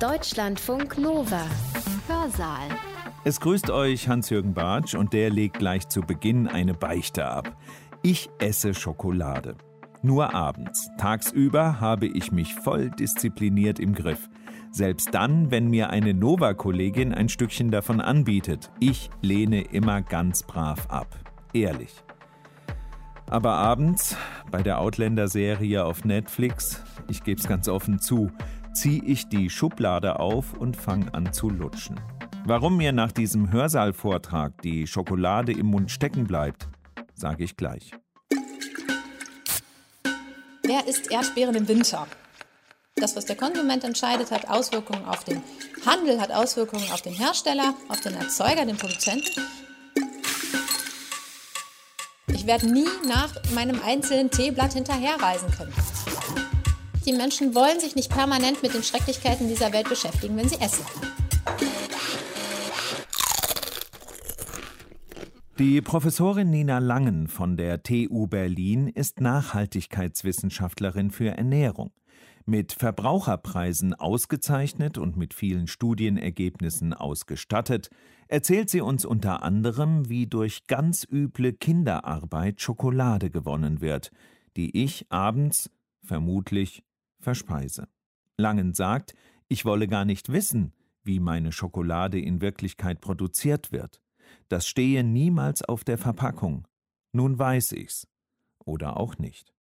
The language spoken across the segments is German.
Deutschlandfunk Nova. Hörsaal. Es grüßt euch Hans-Jürgen Bartsch und der legt gleich zu Beginn eine Beichte ab. Ich esse Schokolade. Nur abends. Tagsüber habe ich mich voll diszipliniert im Griff. Selbst dann, wenn mir eine Nova-Kollegin ein Stückchen davon anbietet. Ich lehne immer ganz brav ab. Ehrlich. Aber abends, bei der Outlander-Serie auf Netflix, ich geb's ganz offen zu, ziehe ich die Schublade auf und fange an zu lutschen. Warum mir nach diesem Hörsaalvortrag die Schokolade im Mund stecken bleibt, sage ich gleich. Wer isst Erdbeeren im Winter? Das, was der Konsument entscheidet, hat Auswirkungen auf den Handel, hat Auswirkungen auf den Hersteller, auf den Erzeuger, den Produzenten. Ich werde nie nach meinem einzelnen Teeblatt hinterherreisen können. Die Menschen wollen sich nicht permanent mit den Schrecklichkeiten dieser Welt beschäftigen, wenn sie essen. Die Professorin Nina Langen von der TU Berlin ist Nachhaltigkeitswissenschaftlerin für Ernährung. Mit Verbraucherpreisen ausgezeichnet und mit vielen Studienergebnissen ausgestattet, erzählt sie uns unter anderem, wie durch ganz üble Kinderarbeit Schokolade gewonnen wird, die ich abends, vermutlich verspeise. Langen sagt, ich wolle gar nicht wissen, wie meine Schokolade in Wirklichkeit produziert wird. Das stehe niemals auf der Verpackung. Nun weiß ich's. Oder auch nicht.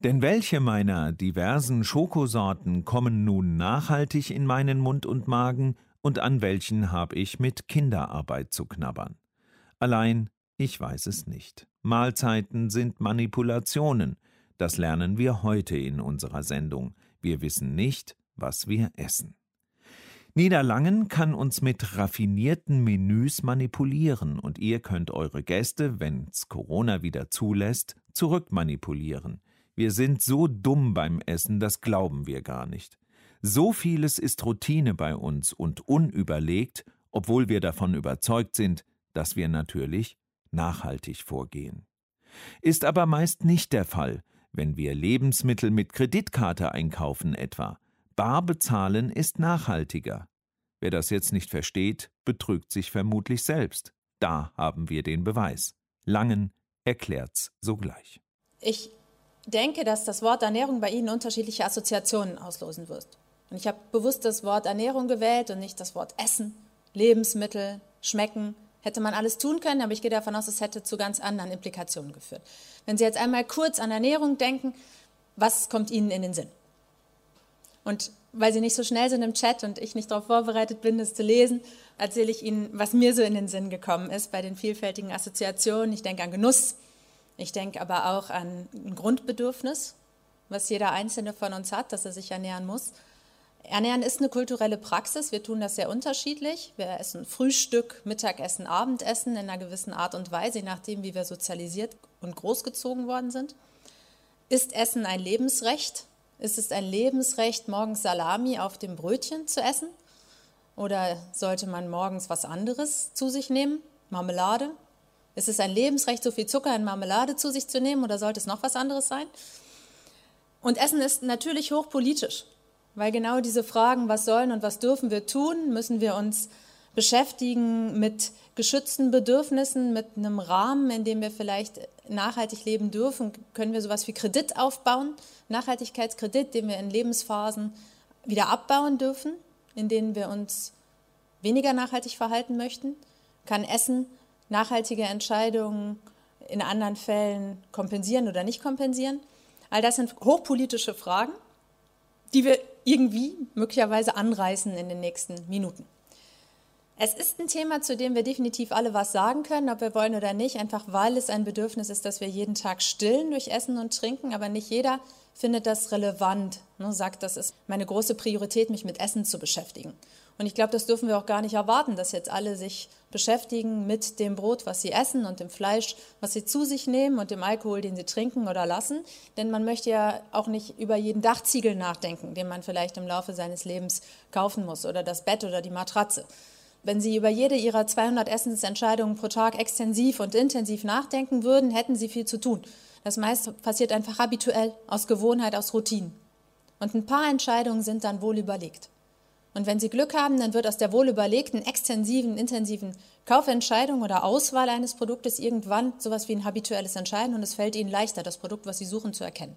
Denn welche meiner diversen Schokosorten kommen nun nachhaltig in meinen Mund und Magen und an welchen habe ich mit Kinderarbeit zu knabbern? Allein, ich weiß es nicht. Mahlzeiten sind Manipulationen, das lernen wir heute in unserer Sendung. Wir wissen nicht, was wir essen. Niederlangen kann uns mit raffinierten Menüs manipulieren und ihr könnt eure Gäste, wenn's Corona wieder zulässt, zurückmanipulieren. Wir sind so dumm beim Essen, das glauben wir gar nicht. So vieles ist Routine bei uns und unüberlegt, obwohl wir davon überzeugt sind, dass wir natürlich nachhaltig vorgehen. Ist aber meist nicht der Fall, wenn wir Lebensmittel mit Kreditkarte einkaufen etwa. Bar bezahlen ist nachhaltiger. Wer das jetzt nicht versteht, betrügt sich vermutlich selbst. Da haben wir den Beweis. Langen erklärt's sogleich. Ich denke, dass das Wort Ernährung bei Ihnen unterschiedliche Assoziationen auslösen wird. Und ich habe bewusst das Wort Ernährung gewählt und nicht das Wort Essen, Lebensmittel, Schmecken, Hätte man alles tun können, aber ich gehe davon aus, es hätte zu ganz anderen Implikationen geführt. Wenn Sie jetzt einmal kurz an Ernährung denken, was kommt Ihnen in den Sinn? Und weil Sie nicht so schnell sind im Chat und ich nicht darauf vorbereitet bin, das zu lesen, erzähle ich Ihnen, was mir so in den Sinn gekommen ist bei den vielfältigen Assoziationen. Ich denke an Genuss, ich denke aber auch an ein Grundbedürfnis, was jeder Einzelne von uns hat, dass er sich ernähren muss. Ernähren ist eine kulturelle Praxis. Wir tun das sehr unterschiedlich. Wir essen Frühstück, Mittagessen, Abendessen in einer gewissen Art und Weise, je nachdem, wie wir sozialisiert und großgezogen worden sind. Ist Essen ein Lebensrecht? Ist es ein Lebensrecht, morgens Salami auf dem Brötchen zu essen? Oder sollte man morgens was anderes zu sich nehmen? Marmelade? Ist es ein Lebensrecht, so viel Zucker in Marmelade zu sich zu nehmen oder sollte es noch was anderes sein? Und Essen ist natürlich hochpolitisch. Weil genau diese Fragen, was sollen und was dürfen wir tun, müssen wir uns beschäftigen mit geschützten Bedürfnissen, mit einem Rahmen, in dem wir vielleicht nachhaltig leben dürfen. Können wir sowas wie Kredit aufbauen, Nachhaltigkeitskredit, den wir in Lebensphasen wieder abbauen dürfen, in denen wir uns weniger nachhaltig verhalten möchten? Kann Essen nachhaltige Entscheidungen in anderen Fällen kompensieren oder nicht kompensieren? All das sind hochpolitische Fragen, die wir irgendwie möglicherweise anreißen in den nächsten Minuten. Es ist ein Thema, zu dem wir definitiv alle was sagen können, ob wir wollen oder nicht, einfach weil es ein Bedürfnis ist, dass wir jeden Tag stillen durch Essen und Trinken, aber nicht jeder findet das relevant, ne, sagt, das ist meine große Priorität, mich mit Essen zu beschäftigen. Und ich glaube, das dürfen wir auch gar nicht erwarten, dass jetzt alle sich beschäftigen mit dem Brot, was sie essen und dem Fleisch, was sie zu sich nehmen und dem Alkohol, den sie trinken oder lassen. Denn man möchte ja auch nicht über jeden Dachziegel nachdenken, den man vielleicht im Laufe seines Lebens kaufen muss oder das Bett oder die Matratze. Wenn Sie über jede Ihrer 200 Essensentscheidungen pro Tag extensiv und intensiv nachdenken würden, hätten Sie viel zu tun. Das meiste passiert einfach habituell, aus Gewohnheit, aus Routinen. Und ein paar Entscheidungen sind dann wohl überlegt. Und wenn Sie Glück haben, dann wird aus der wohlüberlegten, extensiven, intensiven Kaufentscheidung oder Auswahl eines Produktes irgendwann sowas wie ein habituelles Entscheiden und es fällt Ihnen leichter, das Produkt, was Sie suchen, zu erkennen.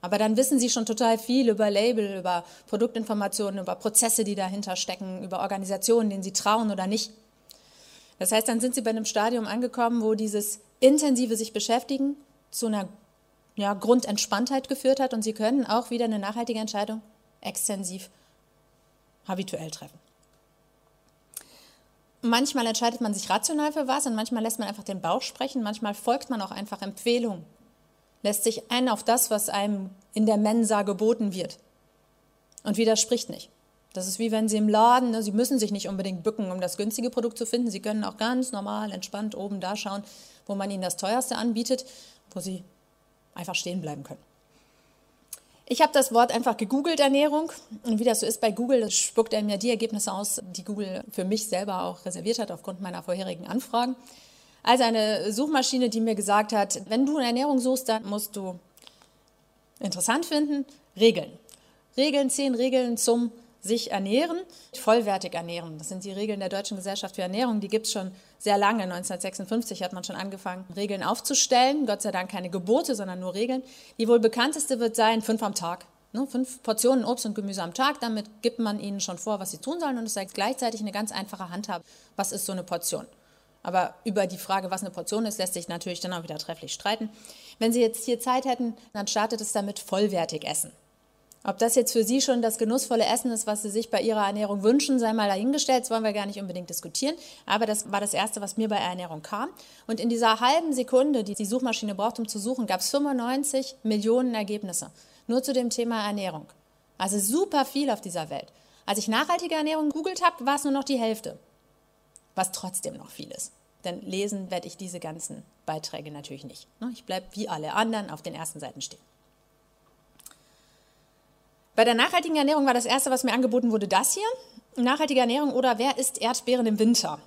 Aber dann wissen Sie schon total viel über Label, über Produktinformationen, über Prozesse, die dahinter stecken, über Organisationen, denen Sie trauen oder nicht. Das heißt, dann sind Sie bei einem Stadium angekommen, wo dieses intensive sich beschäftigen zu einer ja, Grundentspanntheit geführt hat und Sie können auch wieder eine nachhaltige Entscheidung extensiv habituell treffen. Manchmal entscheidet man sich rational für was und manchmal lässt man einfach den Bauch sprechen, manchmal folgt man auch einfach Empfehlungen, lässt sich ein auf das, was einem in der Mensa geboten wird und widerspricht nicht. Das ist wie wenn Sie im Laden, ne, Sie müssen sich nicht unbedingt bücken, um das günstige Produkt zu finden. Sie können auch ganz normal, entspannt oben da schauen, wo man Ihnen das teuerste anbietet, wo Sie einfach stehen bleiben können. Ich habe das Wort einfach gegoogelt, Ernährung. Und wie das so ist bei Google, spuckt er mir die Ergebnisse aus, die Google für mich selber auch reserviert hat aufgrund meiner vorherigen Anfragen. Also eine Suchmaschine, die mir gesagt hat, wenn du eine Ernährung suchst, dann musst du interessant finden, Regeln. Regeln, zehn Regeln zum sich ernähren, vollwertig ernähren. Das sind die Regeln der Deutschen Gesellschaft für Ernährung. Die gibt es schon sehr lange. 1956 hat man schon angefangen, Regeln aufzustellen. Gott sei Dank keine Gebote, sondern nur Regeln. Die wohl bekannteste wird sein, fünf am Tag. Ne, fünf Portionen Obst und Gemüse am Tag. Damit gibt man ihnen schon vor, was sie tun sollen. Und es sei gleichzeitig eine ganz einfache Handhabe. Was ist so eine Portion? Aber über die Frage, was eine Portion ist, lässt sich natürlich dann auch wieder trefflich streiten. Wenn Sie jetzt hier Zeit hätten, dann startet es damit vollwertig essen. Ob das jetzt für Sie schon das genussvolle Essen ist, was Sie sich bei Ihrer Ernährung wünschen, sei mal dahingestellt, das wollen wir gar nicht unbedingt diskutieren. Aber das war das Erste, was mir bei Ernährung kam. Und in dieser halben Sekunde, die die Suchmaschine braucht, um zu suchen, gab es 95 Millionen Ergebnisse. Nur zu dem Thema Ernährung. Also super viel auf dieser Welt. Als ich nachhaltige Ernährung googelt habe, war es nur noch die Hälfte. Was trotzdem noch viel ist. Denn lesen werde ich diese ganzen Beiträge natürlich nicht. Ich bleibe wie alle anderen auf den ersten Seiten stehen. Bei der nachhaltigen Ernährung war das erste, was mir angeboten wurde, das hier. Nachhaltige Ernährung oder wer isst Erdbeeren im Winter?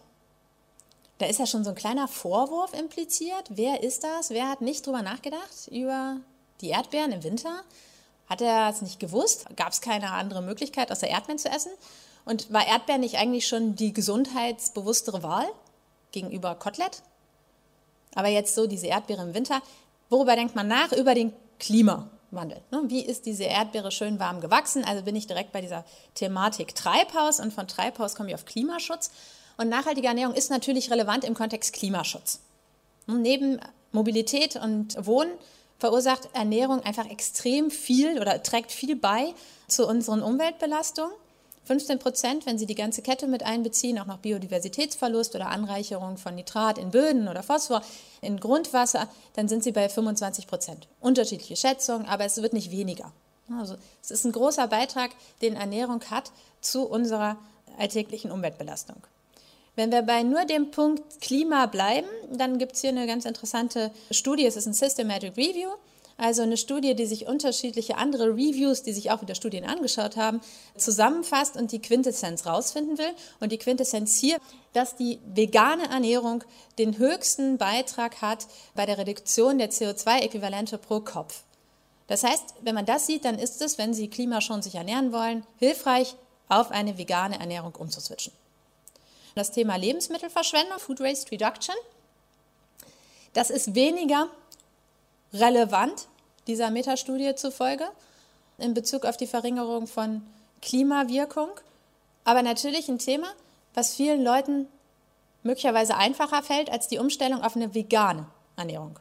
Da ist ja schon so ein kleiner Vorwurf impliziert. Wer ist das? Wer hat nicht drüber nachgedacht über die Erdbeeren im Winter? Hat er es nicht gewusst? Gab es keine andere Möglichkeit, außer Erdbeeren zu essen? Und war Erdbeeren nicht eigentlich schon die gesundheitsbewusstere Wahl gegenüber Kotelett? Aber jetzt so diese Erdbeere im Winter. Worüber denkt man nach? Über den Klima. Wandel. Ne? Wie ist diese Erdbeere schön warm gewachsen? Also bin ich direkt bei dieser Thematik Treibhaus und von Treibhaus komme ich auf Klimaschutz. Und nachhaltige Ernährung ist natürlich relevant im Kontext Klimaschutz. Neben Mobilität und Wohnen verursacht Ernährung einfach extrem viel oder trägt viel bei zu unseren Umweltbelastungen. 15 Prozent, wenn Sie die ganze Kette mit einbeziehen, auch noch Biodiversitätsverlust oder Anreicherung von Nitrat in Böden oder Phosphor in Grundwasser, dann sind Sie bei 25 Prozent. Unterschiedliche Schätzungen, aber es wird nicht weniger. Also es ist ein großer Beitrag, den Ernährung hat zu unserer alltäglichen Umweltbelastung. Wenn wir bei nur dem Punkt Klima bleiben, dann gibt es hier eine ganz interessante Studie, es ist ein Systematic Review also eine Studie, die sich unterschiedliche andere Reviews, die sich auch wieder Studien angeschaut haben, zusammenfasst und die Quintessenz rausfinden will. Und die Quintessenz hier, dass die vegane Ernährung den höchsten Beitrag hat bei der Reduktion der CO2-Äquivalente pro Kopf. Das heißt, wenn man das sieht, dann ist es, wenn Sie klimaschonend sich ernähren wollen, hilfreich, auf eine vegane Ernährung umzuswitchen. Das Thema Lebensmittelverschwendung, Food Waste Reduction, das ist weniger relevant dieser Metastudie zufolge in Bezug auf die Verringerung von Klimawirkung, aber natürlich ein Thema, was vielen Leuten möglicherweise einfacher fällt als die Umstellung auf eine vegane Ernährung.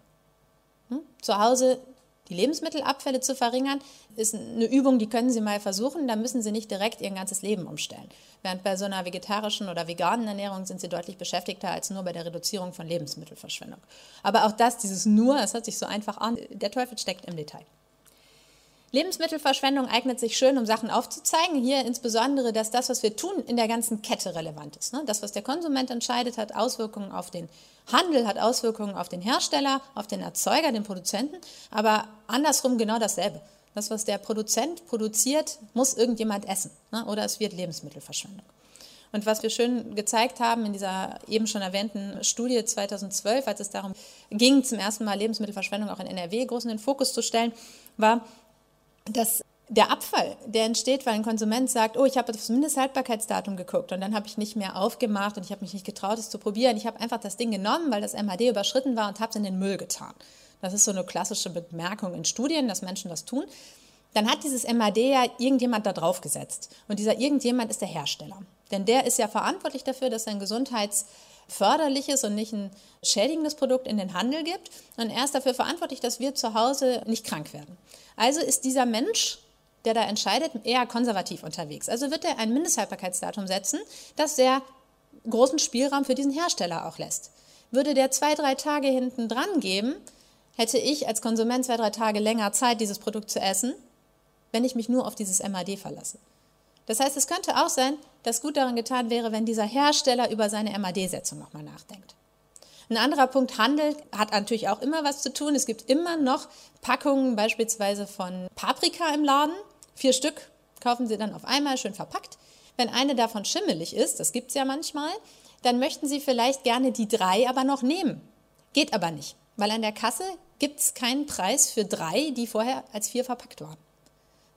Hm? Zu Hause die Lebensmittelabfälle zu verringern, ist eine Übung, die können Sie mal versuchen. Da müssen Sie nicht direkt Ihr ganzes Leben umstellen. Während bei so einer vegetarischen oder veganen Ernährung sind Sie deutlich beschäftigter als nur bei der Reduzierung von Lebensmittelverschwendung. Aber auch das, dieses nur, es hört sich so einfach an, der Teufel steckt im Detail. Lebensmittelverschwendung eignet sich schön, um Sachen aufzuzeigen. Hier insbesondere, dass das, was wir tun, in der ganzen Kette relevant ist. Ne? Das, was der Konsument entscheidet, hat Auswirkungen auf den Handel, hat Auswirkungen auf den Hersteller, auf den Erzeuger, den Produzenten, aber andersrum genau dasselbe. Das, was der Produzent produziert, muss irgendjemand essen ne? oder es wird Lebensmittelverschwendung. Und was wir schön gezeigt haben in dieser eben schon erwähnten Studie 2012, als es darum ging, zum ersten Mal Lebensmittelverschwendung auch in NRW groß in den Fokus zu stellen, war, dass der Abfall, der entsteht, weil ein Konsument sagt, oh, ich habe das Mindesthaltbarkeitsdatum geguckt und dann habe ich nicht mehr aufgemacht und ich habe mich nicht getraut, es zu probieren. Ich habe einfach das Ding genommen, weil das MHD überschritten war und habe es in den Müll getan. Das ist so eine klassische Bemerkung in Studien, dass Menschen das tun. Dann hat dieses MHD ja irgendjemand da drauf gesetzt. Und dieser irgendjemand ist der Hersteller. Denn der ist ja verantwortlich dafür, dass ein gesundheitsförderliches und nicht ein schädigendes Produkt in den Handel gibt. Und er ist dafür verantwortlich, dass wir zu Hause nicht krank werden. Also ist dieser Mensch der da entscheidet, eher konservativ unterwegs. Also wird er ein Mindesthaltbarkeitsdatum setzen, das sehr großen Spielraum für diesen Hersteller auch lässt. Würde der zwei, drei Tage hinten dran geben, hätte ich als Konsument zwei, drei Tage länger Zeit, dieses Produkt zu essen, wenn ich mich nur auf dieses MAD verlasse. Das heißt, es könnte auch sein, dass gut daran getan wäre, wenn dieser Hersteller über seine MAD-Setzung nochmal nachdenkt. Ein anderer Punkt, Handel hat natürlich auch immer was zu tun. Es gibt immer noch Packungen beispielsweise von Paprika im Laden. Vier Stück kaufen Sie dann auf einmal schön verpackt. Wenn eine davon schimmelig ist, das gibt es ja manchmal, dann möchten Sie vielleicht gerne die drei aber noch nehmen. Geht aber nicht, weil an der Kasse gibt es keinen Preis für drei, die vorher als vier verpackt waren.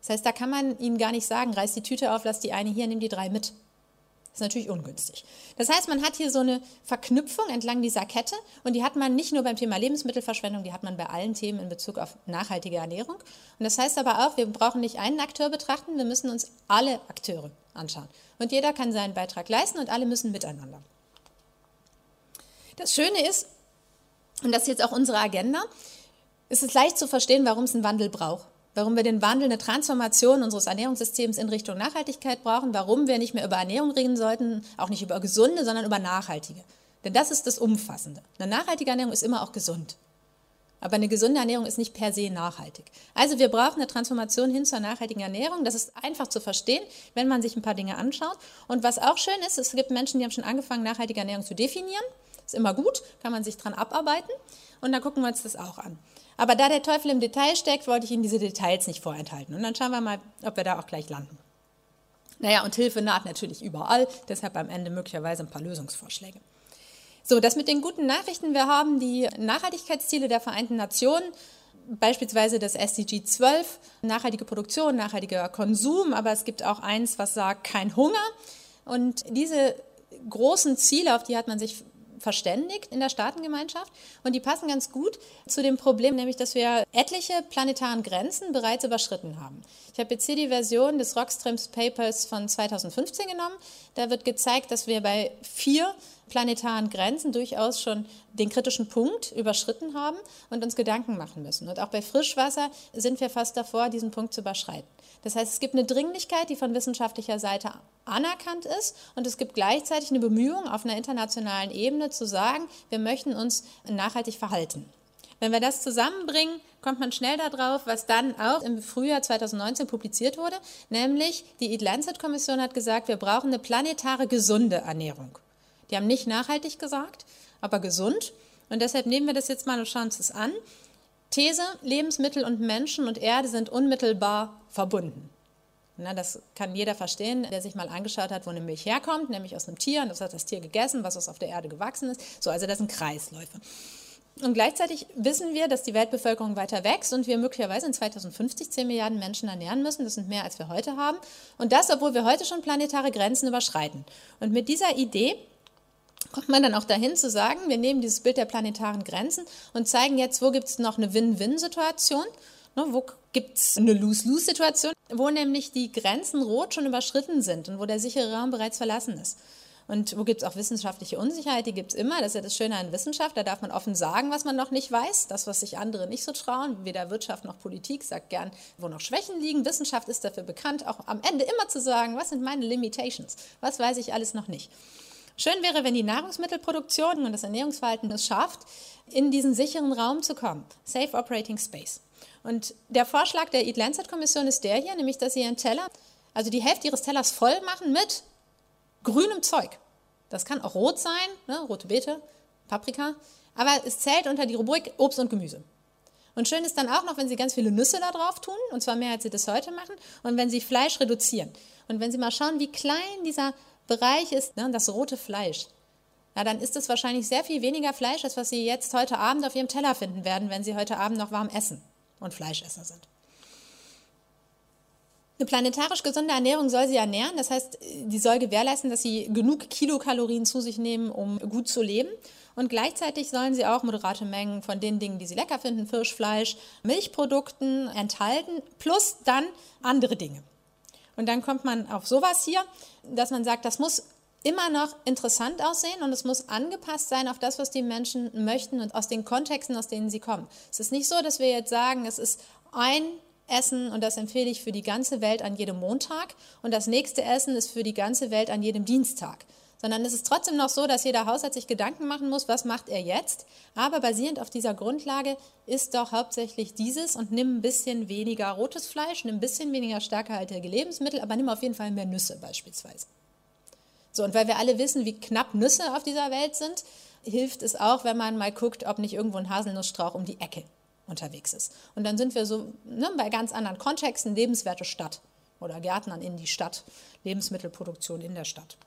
Das heißt, da kann man Ihnen gar nicht sagen, reiß die Tüte auf, lass die eine hier, nimm die drei mit. Das ist natürlich ungünstig. Das heißt, man hat hier so eine Verknüpfung entlang dieser Kette und die hat man nicht nur beim Thema Lebensmittelverschwendung, die hat man bei allen Themen in Bezug auf nachhaltige Ernährung. Und das heißt aber auch, wir brauchen nicht einen Akteur betrachten, wir müssen uns alle Akteure anschauen. Und jeder kann seinen Beitrag leisten und alle müssen miteinander. Das Schöne ist, und das ist jetzt auch unsere Agenda, ist es leicht zu verstehen, warum es einen Wandel braucht warum wir den Wandel, eine Transformation unseres Ernährungssystems in Richtung Nachhaltigkeit brauchen, warum wir nicht mehr über Ernährung reden sollten, auch nicht über gesunde, sondern über nachhaltige. Denn das ist das Umfassende. Eine nachhaltige Ernährung ist immer auch gesund. Aber eine gesunde Ernährung ist nicht per se nachhaltig. Also wir brauchen eine Transformation hin zur nachhaltigen Ernährung. Das ist einfach zu verstehen, wenn man sich ein paar Dinge anschaut. Und was auch schön ist, es gibt Menschen, die haben schon angefangen, nachhaltige Ernährung zu definieren. Ist immer gut, kann man sich dran abarbeiten. Und dann gucken wir uns das auch an. Aber da der Teufel im Detail steckt, wollte ich Ihnen diese Details nicht vorenthalten. Und dann schauen wir mal, ob wir da auch gleich landen. Naja, und Hilfe naht natürlich überall, deshalb am Ende möglicherweise ein paar Lösungsvorschläge. So, das mit den guten Nachrichten. Wir haben die Nachhaltigkeitsziele der Vereinten Nationen, beispielsweise das SDG 12, nachhaltige Produktion, nachhaltiger Konsum, aber es gibt auch eins, was sagt, kein Hunger. Und diese großen Ziele, auf die hat man sich verständigt in der Staatengemeinschaft und die passen ganz gut zu dem Problem, nämlich dass wir etliche planetaren Grenzen bereits überschritten haben. Ich habe jetzt hier die Version des Rockstreams Papers von 2015 genommen. Da wird gezeigt, dass wir bei vier planetaren Grenzen durchaus schon den kritischen Punkt überschritten haben und uns Gedanken machen müssen. Und auch bei Frischwasser sind wir fast davor, diesen Punkt zu überschreiten. Das heißt, es gibt eine Dringlichkeit, die von wissenschaftlicher Seite anerkannt ist und es gibt gleichzeitig eine Bemühung auf einer internationalen Ebene zu sagen, wir möchten uns nachhaltig verhalten. Wenn wir das zusammenbringen, kommt man schnell darauf, was dann auch im Frühjahr 2019 publiziert wurde, nämlich die Eat Lancet Kommission hat gesagt, wir brauchen eine planetare gesunde Ernährung. Die haben nicht nachhaltig gesagt, aber gesund. Und deshalb nehmen wir das jetzt mal und schauen uns das an. These, Lebensmittel und Menschen und Erde sind unmittelbar verbunden. Na, das kann jeder verstehen, der sich mal angeschaut hat, wo eine Milch herkommt, nämlich aus einem Tier. Und das hat das Tier gegessen, was auf der Erde gewachsen ist. So, also das sind Kreisläufe. Und gleichzeitig wissen wir, dass die Weltbevölkerung weiter wächst und wir möglicherweise in 2050 10 Milliarden Menschen ernähren müssen. Das sind mehr, als wir heute haben. Und das, obwohl wir heute schon planetare Grenzen überschreiten. Und mit dieser Idee kommt man dann auch dahin zu sagen, wir nehmen dieses Bild der planetaren Grenzen und zeigen jetzt, wo gibt es noch eine Win-Win-Situation Ne, wo gibt es eine Lose-Lose-Situation, wo nämlich die Grenzen rot schon überschritten sind und wo der sichere Raum bereits verlassen ist. Und wo gibt es auch wissenschaftliche Unsicherheit? Die gibt es immer. Das ist ja das Schöne an Wissenschaft. Da darf man offen sagen, was man noch nicht weiß. Das, was sich andere nicht so trauen. Weder Wirtschaft noch Politik sagt gern, wo noch Schwächen liegen. Wissenschaft ist dafür bekannt, auch am Ende immer zu sagen, was sind meine Limitations? Was weiß ich alles noch nicht? Schön wäre, wenn die Nahrungsmittelproduktion und das Ernährungsverhalten es schafft, in diesen sicheren Raum zu kommen. Safe Operating Space. Und der Vorschlag der Eat Lancet Kommission ist der hier, nämlich dass sie ihren Teller, also die Hälfte ihres Tellers voll machen mit grünem Zeug. Das kann auch rot sein, ne, rote Beete, Paprika, aber es zählt unter die Rubrik Obst und Gemüse. Und schön ist dann auch noch, wenn Sie ganz viele Nüsse da drauf tun, und zwar mehr, als Sie das heute machen, und wenn Sie Fleisch reduzieren. Und wenn Sie mal schauen, wie klein dieser Bereich ist, ne, das rote Fleisch, ja, dann ist es wahrscheinlich sehr viel weniger Fleisch, als was Sie jetzt heute Abend auf Ihrem Teller finden werden, wenn Sie heute Abend noch warm essen und Fleischesser sind. Eine planetarisch gesunde Ernährung soll sie ernähren, das heißt, die soll gewährleisten, dass sie genug Kilokalorien zu sich nehmen, um gut zu leben. Und gleichzeitig sollen sie auch moderate Mengen von den Dingen, die sie lecker finden, Fisch, Fleisch, Milchprodukten enthalten, plus dann andere Dinge. Und dann kommt man auf sowas hier, dass man sagt, das muss immer noch interessant aussehen und es muss angepasst sein auf das, was die Menschen möchten und aus den Kontexten, aus denen sie kommen. Es ist nicht so, dass wir jetzt sagen, es ist ein Essen und das empfehle ich für die ganze Welt an jedem Montag und das nächste Essen ist für die ganze Welt an jedem Dienstag. Sondern es ist trotzdem noch so, dass jeder Haushalt sich Gedanken machen muss, was macht er jetzt. Aber basierend auf dieser Grundlage ist doch hauptsächlich dieses und nimm ein bisschen weniger rotes Fleisch, nimm ein bisschen weniger stärkerhaltige Lebensmittel, aber nimm auf jeden Fall mehr Nüsse beispielsweise. So, und weil wir alle wissen, wie knapp Nüsse auf dieser Welt sind, hilft es auch, wenn man mal guckt, ob nicht irgendwo ein Haselnussstrauch um die Ecke unterwegs ist. Und dann sind wir so ne, bei ganz anderen Kontexten, lebenswerte Stadt oder Gärtnern in die Stadt, Lebensmittelproduktion in der Stadt.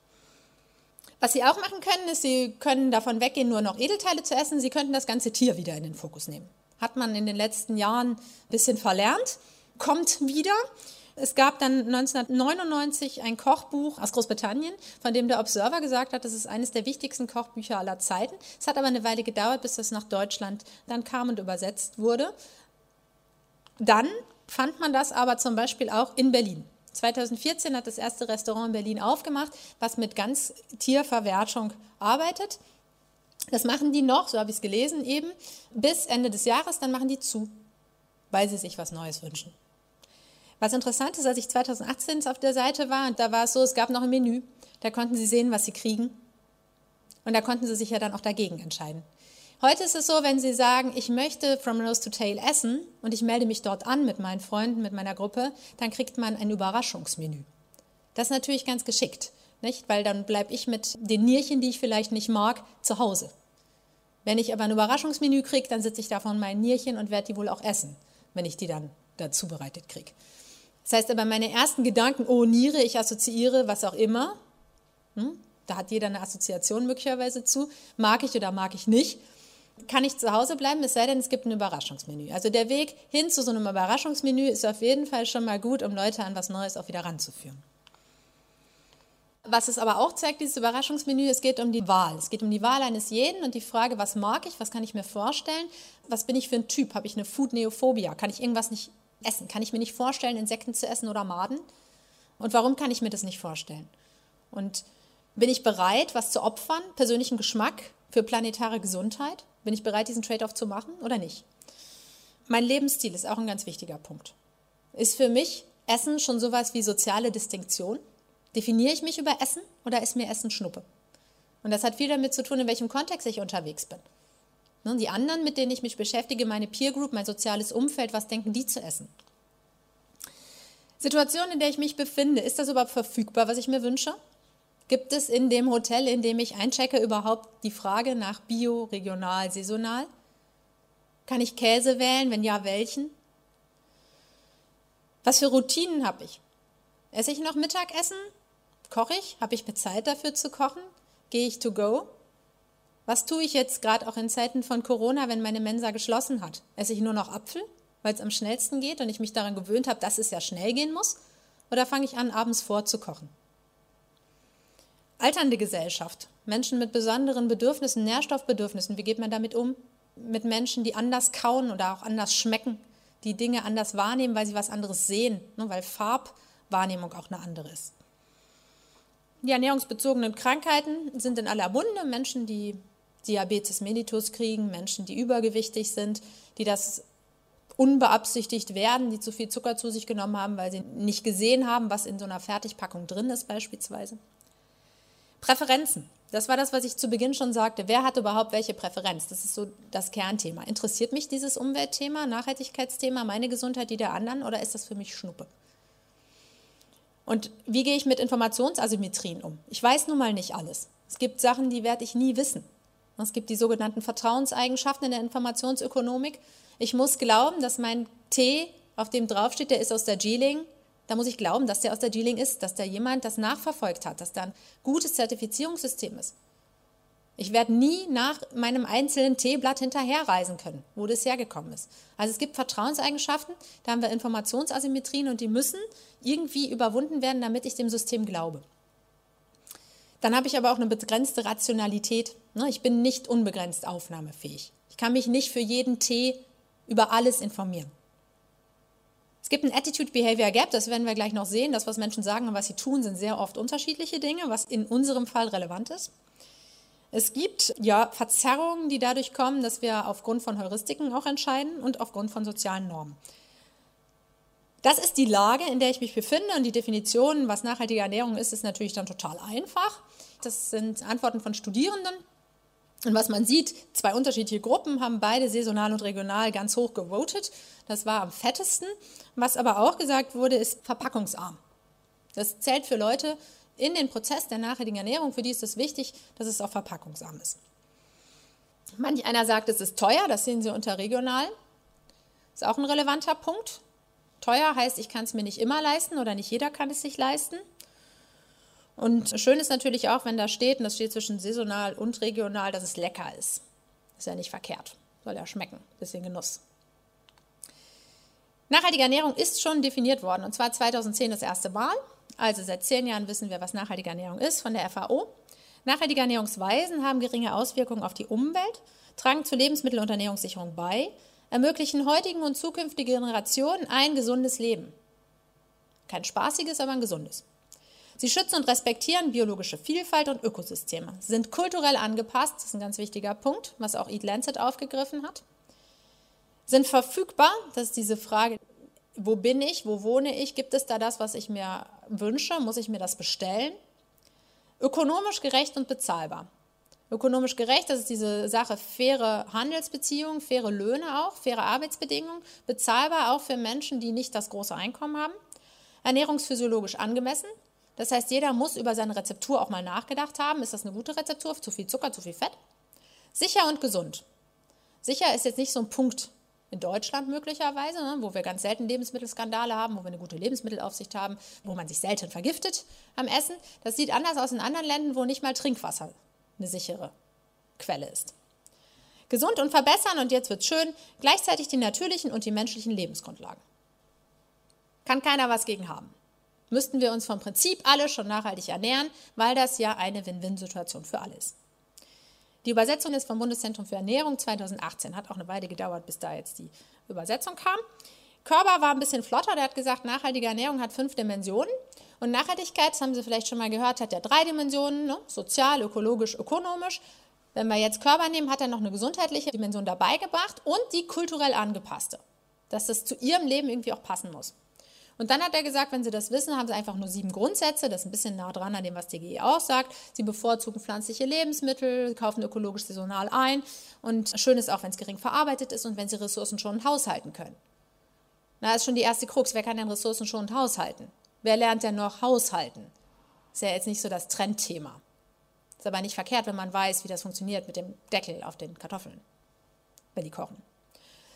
Was Sie auch machen können, ist, Sie können davon weggehen, nur noch Edelteile zu essen. Sie könnten das ganze Tier wieder in den Fokus nehmen. Hat man in den letzten Jahren ein bisschen verlernt, kommt wieder. Es gab dann 1999 ein Kochbuch aus Großbritannien, von dem der Observer gesagt hat, das ist eines der wichtigsten Kochbücher aller Zeiten. Es hat aber eine Weile gedauert, bis das nach Deutschland dann kam und übersetzt wurde. Dann fand man das aber zum Beispiel auch in Berlin. 2014 hat das erste Restaurant in Berlin aufgemacht, was mit ganz Tierverwertung arbeitet. Das machen die noch, so habe ich es gelesen, eben bis Ende des Jahres, dann machen die zu, weil sie sich was Neues wünschen. Was interessant ist, als ich 2018 auf der Seite war, und da war es so, es gab noch ein Menü, da konnten Sie sehen, was Sie kriegen. Und da konnten Sie sich ja dann auch dagegen entscheiden. Heute ist es so, wenn Sie sagen, ich möchte From Nose to Tail essen und ich melde mich dort an mit meinen Freunden, mit meiner Gruppe, dann kriegt man ein Überraschungsmenü. Das ist natürlich ganz geschickt, nicht? weil dann bleibe ich mit den Nierchen, die ich vielleicht nicht mag, zu Hause. Wenn ich aber ein Überraschungsmenü kriege, dann sitze ich da von meinen Nierchen und werde die wohl auch essen, wenn ich die dann dazu bereitet kriege. Das heißt aber, meine ersten Gedanken, oh Niere, ich assoziiere was auch immer, hm, da hat jeder eine Assoziation möglicherweise zu, mag ich oder mag ich nicht, kann ich zu Hause bleiben, es sei denn, es gibt ein Überraschungsmenü. Also der Weg hin zu so einem Überraschungsmenü ist auf jeden Fall schon mal gut, um Leute an was Neues auch wieder ranzuführen. Was es aber auch zeigt, dieses Überraschungsmenü, es geht um die Wahl. Es geht um die Wahl eines jeden und die Frage, was mag ich, was kann ich mir vorstellen, was bin ich für ein Typ, habe ich eine Food-Neophobia, kann ich irgendwas nicht essen? Kann ich mir nicht vorstellen, Insekten zu essen oder Maden? Und warum kann ich mir das nicht vorstellen? Und bin ich bereit, was zu opfern, persönlichen Geschmack für planetare Gesundheit? Bin ich bereit, diesen Trade-off zu machen oder nicht? Mein Lebensstil ist auch ein ganz wichtiger Punkt. Ist für mich Essen schon sowas wie soziale Distinktion? Definiere ich mich über Essen oder ist mir Essen Schnuppe? Und das hat viel damit zu tun, in welchem Kontext ich unterwegs bin. Ne, die anderen, mit denen ich mich beschäftige, meine Peer Group, mein soziales Umfeld, was denken die zu essen? Situation, in der ich mich befinde, ist das überhaupt verfügbar, was ich mir wünsche? Gibt es in dem Hotel, in dem ich einchecke, überhaupt die Frage nach Bio, regional, saisonal? Kann ich Käse wählen? Wenn ja, welchen? Was für Routinen habe ich? Esse ich noch Mittagessen? Koche ich? Habe ich mir Zeit dafür zu kochen? Gehe ich to go? Was tue ich jetzt gerade auch in Zeiten von Corona, wenn meine Mensa geschlossen hat? Esse ich nur noch Apfel, weil es am schnellsten geht und ich mich daran gewöhnt habe, dass es ja schnell gehen muss? Oder fange ich an, abends vorzukochen? Alternde Gesellschaft, Menschen mit besonderen Bedürfnissen, Nährstoffbedürfnissen, wie geht man damit um? Mit Menschen, die anders kauen oder auch anders schmecken, die Dinge anders wahrnehmen, weil sie was anderes sehen, ne, weil Farbwahrnehmung auch eine andere ist. Die ernährungsbezogenen Krankheiten sind in aller Munde. Menschen, die Diabetes mellitus kriegen, Menschen, die übergewichtig sind, die das unbeabsichtigt werden, die zu viel Zucker zu sich genommen haben, weil sie nicht gesehen haben, was in so einer Fertigpackung drin ist beispielsweise. Präferenzen. Das war das, was ich zu Beginn schon sagte. Wer hat überhaupt welche Präferenz? Das ist so das Kernthema. Interessiert mich dieses Umweltthema, Nachhaltigkeitsthema, meine Gesundheit, die der anderen oder ist das für mich Schnuppe? Und wie gehe ich mit Informationsasymmetrien um? Ich weiß nun mal nicht alles. Es gibt Sachen, die werde ich nie wissen. Es gibt die sogenannten Vertrauenseigenschaften in der Informationsökonomik. Ich muss glauben, dass mein Tee, auf dem draufsteht, der ist aus der Geeling. Da muss ich glauben, dass der aus der Geeling ist, dass da jemand das nachverfolgt hat, dass da ein gutes Zertifizierungssystem ist. Ich werde nie nach meinem einzelnen Teeblatt hinterherreisen können, wo das hergekommen ist. Also es gibt Vertrauenseigenschaften, da haben wir Informationsasymmetrien und die müssen irgendwie überwunden werden, damit ich dem System glaube. Dann habe ich aber auch eine begrenzte Rationalität. Ne? Ich bin nicht unbegrenzt aufnahmefähig. Ich kann mich nicht für jeden Tee über alles informieren. Es gibt ein Attitude-Behavior Gap, das werden wir gleich noch sehen. Das, was Menschen sagen und was sie tun, sind sehr oft unterschiedliche Dinge, was in unserem Fall relevant ist. Es gibt ja Verzerrungen, die dadurch kommen, dass wir aufgrund von Heuristiken auch entscheiden und aufgrund von sozialen Normen. Das ist die Lage, in der ich mich befinde und die Definition, was nachhaltige Ernährung ist, ist natürlich dann total einfach. Das sind Antworten von Studierenden. Und was man sieht, zwei unterschiedliche Gruppen haben beide saisonal und regional ganz hoch gewotet. Das war am fettesten. Was aber auch gesagt wurde, ist verpackungsarm. Das zählt für Leute in den Prozess der nachhaltigen Ernährung. Für die ist es wichtig, dass es auch verpackungsarm ist. Manch einer sagt, es ist teuer, das sehen Sie unter regional. Ist auch ein relevanter Punkt. Teuer heißt, ich kann es mir nicht immer leisten oder nicht jeder kann es sich leisten. Und schön ist natürlich auch, wenn da steht, und das steht zwischen saisonal und regional, dass es lecker ist. Ist ja nicht verkehrt. Soll ja schmecken. Bisschen Genuss. Nachhaltige Ernährung ist schon definiert worden, und zwar 2010 das erste Mal. Also seit zehn Jahren wissen wir, was nachhaltige Ernährung ist von der FAO. Nachhaltige Ernährungsweisen haben geringe Auswirkungen auf die Umwelt, tragen zur Lebensmittel- und Ernährungssicherung bei, ermöglichen heutigen und zukünftigen Generationen ein gesundes Leben. Kein spaßiges, aber ein gesundes. Sie schützen und respektieren biologische Vielfalt und Ökosysteme, sind kulturell angepasst, das ist ein ganz wichtiger Punkt, was auch Eat Lancet aufgegriffen hat, sind verfügbar, das ist diese Frage, wo bin ich, wo wohne ich, gibt es da das, was ich mir wünsche, muss ich mir das bestellen? Ökonomisch gerecht und bezahlbar. Ökonomisch gerecht, das ist diese Sache faire Handelsbeziehungen, faire Löhne auch, faire Arbeitsbedingungen, bezahlbar auch für Menschen, die nicht das große Einkommen haben. Ernährungsphysiologisch angemessen, das heißt, jeder muss über seine Rezeptur auch mal nachgedacht haben. Ist das eine gute Rezeptur? Zu viel Zucker, zu viel Fett? Sicher und gesund. Sicher ist jetzt nicht so ein Punkt in Deutschland möglicherweise, ne, wo wir ganz selten Lebensmittelskandale haben, wo wir eine gute Lebensmittelaufsicht haben, wo man sich selten vergiftet am Essen. Das sieht anders aus in anderen Ländern, wo nicht mal Trinkwasser eine sichere Quelle ist. Gesund und verbessern, und jetzt wird schön, gleichzeitig die natürlichen und die menschlichen Lebensgrundlagen. Kann keiner was gegen haben müssten wir uns vom Prinzip alle schon nachhaltig ernähren, weil das ja eine Win-Win-Situation für alle ist. Die Übersetzung ist vom Bundeszentrum für Ernährung 2018. Hat auch eine Weile gedauert, bis da jetzt die Übersetzung kam. Körber war ein bisschen flotter, der hat gesagt, nachhaltige Ernährung hat fünf Dimensionen. Und Nachhaltigkeit, das haben Sie vielleicht schon mal gehört, hat ja drei Dimensionen, ne? sozial, ökologisch, ökonomisch. Wenn wir jetzt Körper nehmen, hat er noch eine gesundheitliche Dimension dabei gebracht und die kulturell angepasste, dass das zu Ihrem Leben irgendwie auch passen muss. Und dann hat er gesagt, wenn Sie das wissen, haben Sie einfach nur sieben Grundsätze. Das ist ein bisschen nah dran an dem, was die GE auch sagt. Sie bevorzugen pflanzliche Lebensmittel, kaufen ökologisch saisonal ein. Und schön ist auch, wenn es gering verarbeitet ist und wenn Sie Ressourcen schon haushalten können. Na, ist schon die erste Krux. Wer kann denn Ressourcen schon haushalten? Wer lernt denn noch haushalten? Ist ja jetzt nicht so das Trendthema. Ist aber nicht verkehrt, wenn man weiß, wie das funktioniert mit dem Deckel auf den Kartoffeln, wenn die kochen.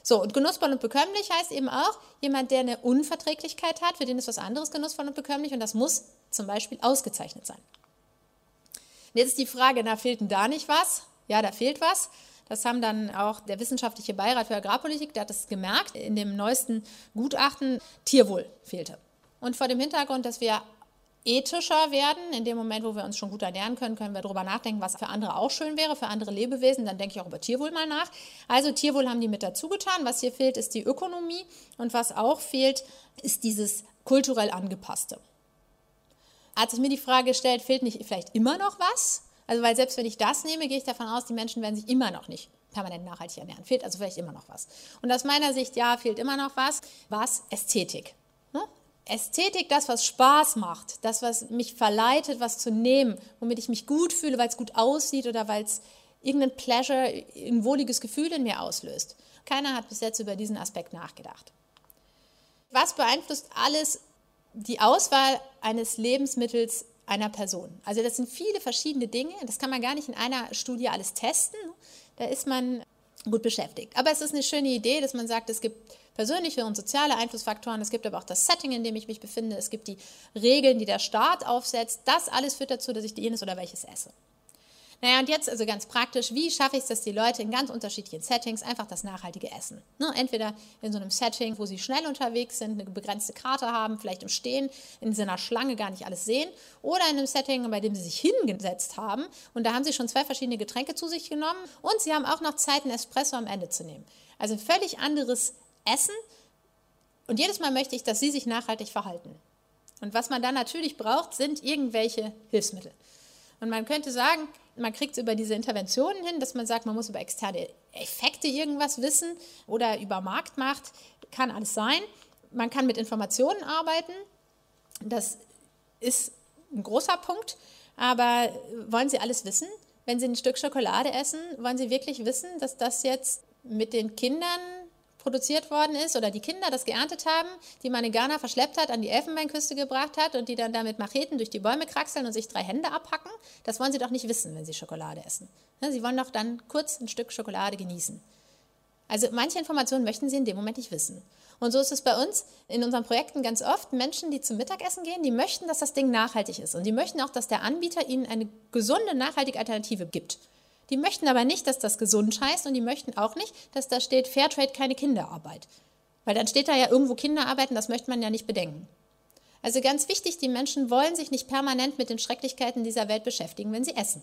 So, und genussvoll und bekömmlich heißt eben auch jemand, der eine Unverträglichkeit hat, für den ist was anderes genussvoll und bekömmlich und das muss zum Beispiel ausgezeichnet sein. Und jetzt ist die Frage, na, fehlt denn da nicht was? Ja, da fehlt was. Das haben dann auch der Wissenschaftliche Beirat für Agrarpolitik, der hat das gemerkt, in dem neuesten Gutachten, Tierwohl fehlte. Und vor dem Hintergrund, dass wir ethischer werden. In dem Moment, wo wir uns schon gut ernähren können, können wir darüber nachdenken, was für andere auch schön wäre, für andere Lebewesen. Dann denke ich auch über Tierwohl mal nach. Also Tierwohl haben die mit dazu getan. Was hier fehlt, ist die Ökonomie. Und was auch fehlt, ist dieses kulturell angepasste. Als ich mir die Frage gestellt, fehlt nicht vielleicht immer noch was? Also, weil selbst wenn ich das nehme, gehe ich davon aus, die Menschen werden sich immer noch nicht permanent nachhaltig ernähren. Fehlt also vielleicht immer noch was. Und aus meiner Sicht, ja, fehlt immer noch was. Was? Ästhetik. Ästhetik, das, was Spaß macht, das, was mich verleitet, was zu nehmen, womit ich mich gut fühle, weil es gut aussieht oder weil es irgendein Pleasure, ein wohliges Gefühl in mir auslöst. Keiner hat bis jetzt über diesen Aspekt nachgedacht. Was beeinflusst alles die Auswahl eines Lebensmittels einer Person? Also das sind viele verschiedene Dinge, das kann man gar nicht in einer Studie alles testen. Da ist man gut beschäftigt. Aber es ist eine schöne Idee, dass man sagt, es gibt persönliche und soziale Einflussfaktoren, es gibt aber auch das Setting, in dem ich mich befinde, es gibt die Regeln, die der Staat aufsetzt. Das alles führt dazu, dass ich jenes oder welches esse. Naja, und jetzt also ganz praktisch, wie schaffe ich es, dass die Leute in ganz unterschiedlichen Settings einfach das nachhaltige Essen? Ne? Entweder in so einem Setting, wo sie schnell unterwegs sind, eine begrenzte Karte haben, vielleicht im Stehen, in so einer Schlange gar nicht alles sehen, oder in einem Setting, bei dem sie sich hingesetzt haben und da haben sie schon zwei verschiedene Getränke zu sich genommen und sie haben auch noch Zeit, einen Espresso am Ende zu nehmen. Also ein völlig anderes Essen und jedes Mal möchte ich, dass sie sich nachhaltig verhalten. Und was man dann natürlich braucht, sind irgendwelche Hilfsmittel. Und man könnte sagen, man kriegt es über diese Interventionen hin, dass man sagt, man muss über externe Effekte irgendwas wissen oder über Marktmacht, kann alles sein. Man kann mit Informationen arbeiten, das ist ein großer Punkt, aber wollen Sie alles wissen? Wenn Sie ein Stück Schokolade essen, wollen Sie wirklich wissen, dass das jetzt mit den Kindern produziert worden ist oder die Kinder das geerntet haben, die man in Ghana verschleppt hat, an die Elfenbeinküste gebracht hat und die dann damit Macheten durch die Bäume kraxeln und sich drei Hände abhacken, das wollen sie doch nicht wissen, wenn sie Schokolade essen. Sie wollen doch dann kurz ein Stück Schokolade genießen. Also manche Informationen möchten sie in dem Moment nicht wissen. Und so ist es bei uns in unseren Projekten ganz oft. Menschen, die zum Mittagessen gehen, die möchten, dass das Ding nachhaltig ist. Und die möchten auch, dass der Anbieter ihnen eine gesunde, nachhaltige Alternative gibt. Die möchten aber nicht, dass das gesund heißt und die möchten auch nicht, dass da steht Fairtrade keine Kinderarbeit. Weil dann steht da ja irgendwo Kinderarbeit und das möchte man ja nicht bedenken. Also ganz wichtig, die Menschen wollen sich nicht permanent mit den Schrecklichkeiten dieser Welt beschäftigen, wenn sie essen.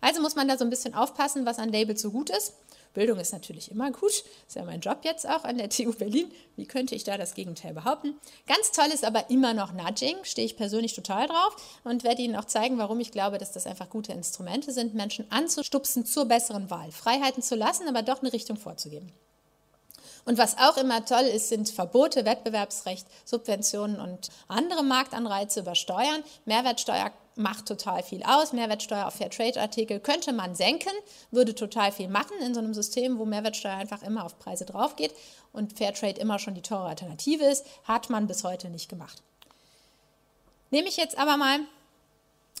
Also muss man da so ein bisschen aufpassen, was an Labels so gut ist. Bildung ist natürlich immer gut, ist ja mein Job jetzt auch an der TU Berlin. Wie könnte ich da das Gegenteil behaupten? Ganz toll ist aber immer noch Nudging, stehe ich persönlich total drauf und werde Ihnen auch zeigen, warum ich glaube, dass das einfach gute Instrumente sind, Menschen anzustupsen zur besseren Wahl, Freiheiten zu lassen, aber doch eine Richtung vorzugeben. Und was auch immer toll ist, sind Verbote, Wettbewerbsrecht, Subventionen und andere Marktanreize über Steuern. Mehrwertsteuer macht total viel aus. Mehrwertsteuer auf Fairtrade-Artikel könnte man senken, würde total viel machen in so einem System, wo Mehrwertsteuer einfach immer auf Preise drauf geht und Fairtrade immer schon die teure Alternative ist, hat man bis heute nicht gemacht. Nehme ich jetzt aber mal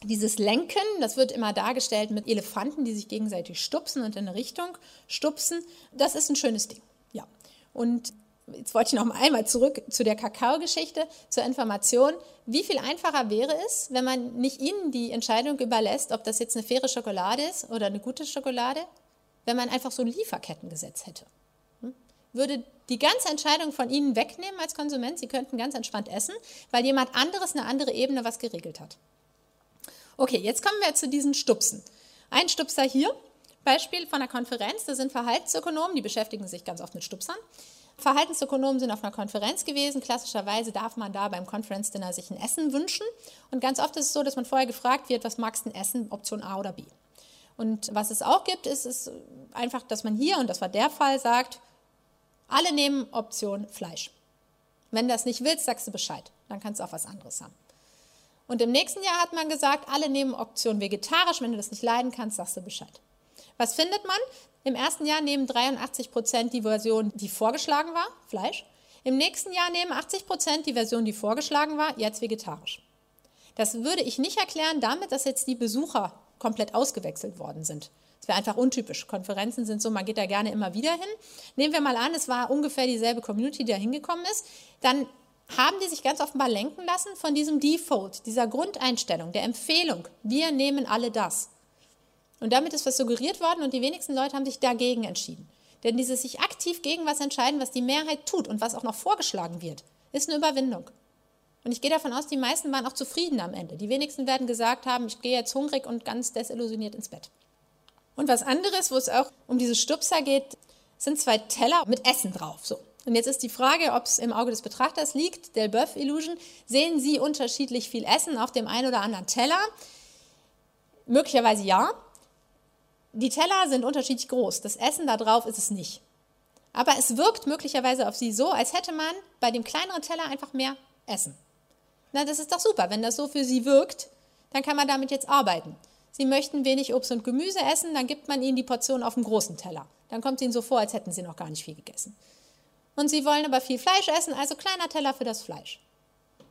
dieses Lenken, das wird immer dargestellt mit Elefanten, die sich gegenseitig stupsen und in eine Richtung stupsen. Das ist ein schönes Ding. Ja. Und jetzt wollte ich noch einmal zurück zu der Kakao-Geschichte, zur Information. Wie viel einfacher wäre es, wenn man nicht Ihnen die Entscheidung überlässt, ob das jetzt eine faire Schokolade ist oder eine gute Schokolade, wenn man einfach so ein Lieferkettengesetz hätte? Hm? Würde die ganze Entscheidung von Ihnen wegnehmen als Konsument, Sie könnten ganz entspannt essen, weil jemand anderes eine andere Ebene was geregelt hat. Okay, jetzt kommen wir zu diesen Stupsen. Ein Stupser hier, Beispiel von einer Konferenz, da sind Verhaltensökonomen, die beschäftigen sich ganz oft mit Stupsern. Verhaltensökonomen sind auf einer Konferenz gewesen. Klassischerweise darf man da beim Conference Dinner sich ein Essen wünschen. Und ganz oft ist es so, dass man vorher gefragt wird, was magst du denn essen, Option A oder B. Und was es auch gibt, ist es einfach, dass man hier, und das war der Fall, sagt, alle nehmen Option Fleisch. Wenn du das nicht willst, sagst du Bescheid. Dann kannst du auch was anderes haben. Und im nächsten Jahr hat man gesagt, alle nehmen Option vegetarisch. Wenn du das nicht leiden kannst, sagst du Bescheid. Was findet man? Im ersten Jahr nehmen 83 Prozent die Version, die vorgeschlagen war, Fleisch. Im nächsten Jahr nehmen 80 Prozent die Version, die vorgeschlagen war, jetzt vegetarisch. Das würde ich nicht erklären damit, dass jetzt die Besucher komplett ausgewechselt worden sind. Das wäre einfach untypisch. Konferenzen sind so, man geht da gerne immer wieder hin. Nehmen wir mal an, es war ungefähr dieselbe Community, die da hingekommen ist. Dann haben die sich ganz offenbar lenken lassen von diesem Default, dieser Grundeinstellung, der Empfehlung. Wir nehmen alle das. Und damit ist was suggeriert worden und die wenigsten Leute haben sich dagegen entschieden. Denn dieses sich aktiv gegen was entscheiden, was die Mehrheit tut und was auch noch vorgeschlagen wird, ist eine Überwindung. Und ich gehe davon aus, die meisten waren auch zufrieden am Ende. Die wenigsten werden gesagt haben, ich gehe jetzt hungrig und ganz desillusioniert ins Bett. Und was anderes, wo es auch um diese Stupser geht, sind zwei Teller mit Essen drauf. So. Und jetzt ist die Frage, ob es im Auge des Betrachters liegt, Del Boeuf Illusion. Sehen Sie unterschiedlich viel Essen auf dem einen oder anderen Teller? Möglicherweise ja. Die Teller sind unterschiedlich groß. Das Essen da drauf ist es nicht. Aber es wirkt möglicherweise auf Sie so, als hätte man bei dem kleineren Teller einfach mehr Essen. Na, das ist doch super. Wenn das so für Sie wirkt, dann kann man damit jetzt arbeiten. Sie möchten wenig Obst und Gemüse essen, dann gibt man Ihnen die Portion auf dem großen Teller. Dann kommt es Ihnen so vor, als hätten Sie noch gar nicht viel gegessen. Und Sie wollen aber viel Fleisch essen, also kleiner Teller für das Fleisch.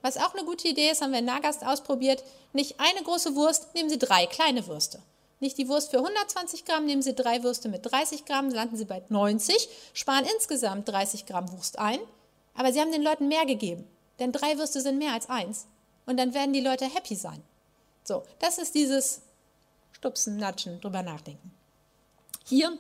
Was auch eine gute Idee ist, haben wir in Nagast ausprobiert. Nicht eine große Wurst, nehmen Sie drei kleine Würste. Nicht die Wurst für 120 Gramm, nehmen Sie drei Würste mit 30 Gramm, landen Sie bei 90, sparen insgesamt 30 Gramm Wurst ein. Aber Sie haben den Leuten mehr gegeben, denn drei Würste sind mehr als eins. Und dann werden die Leute happy sein. So, das ist dieses stupsen, natschen, drüber nachdenken. Hier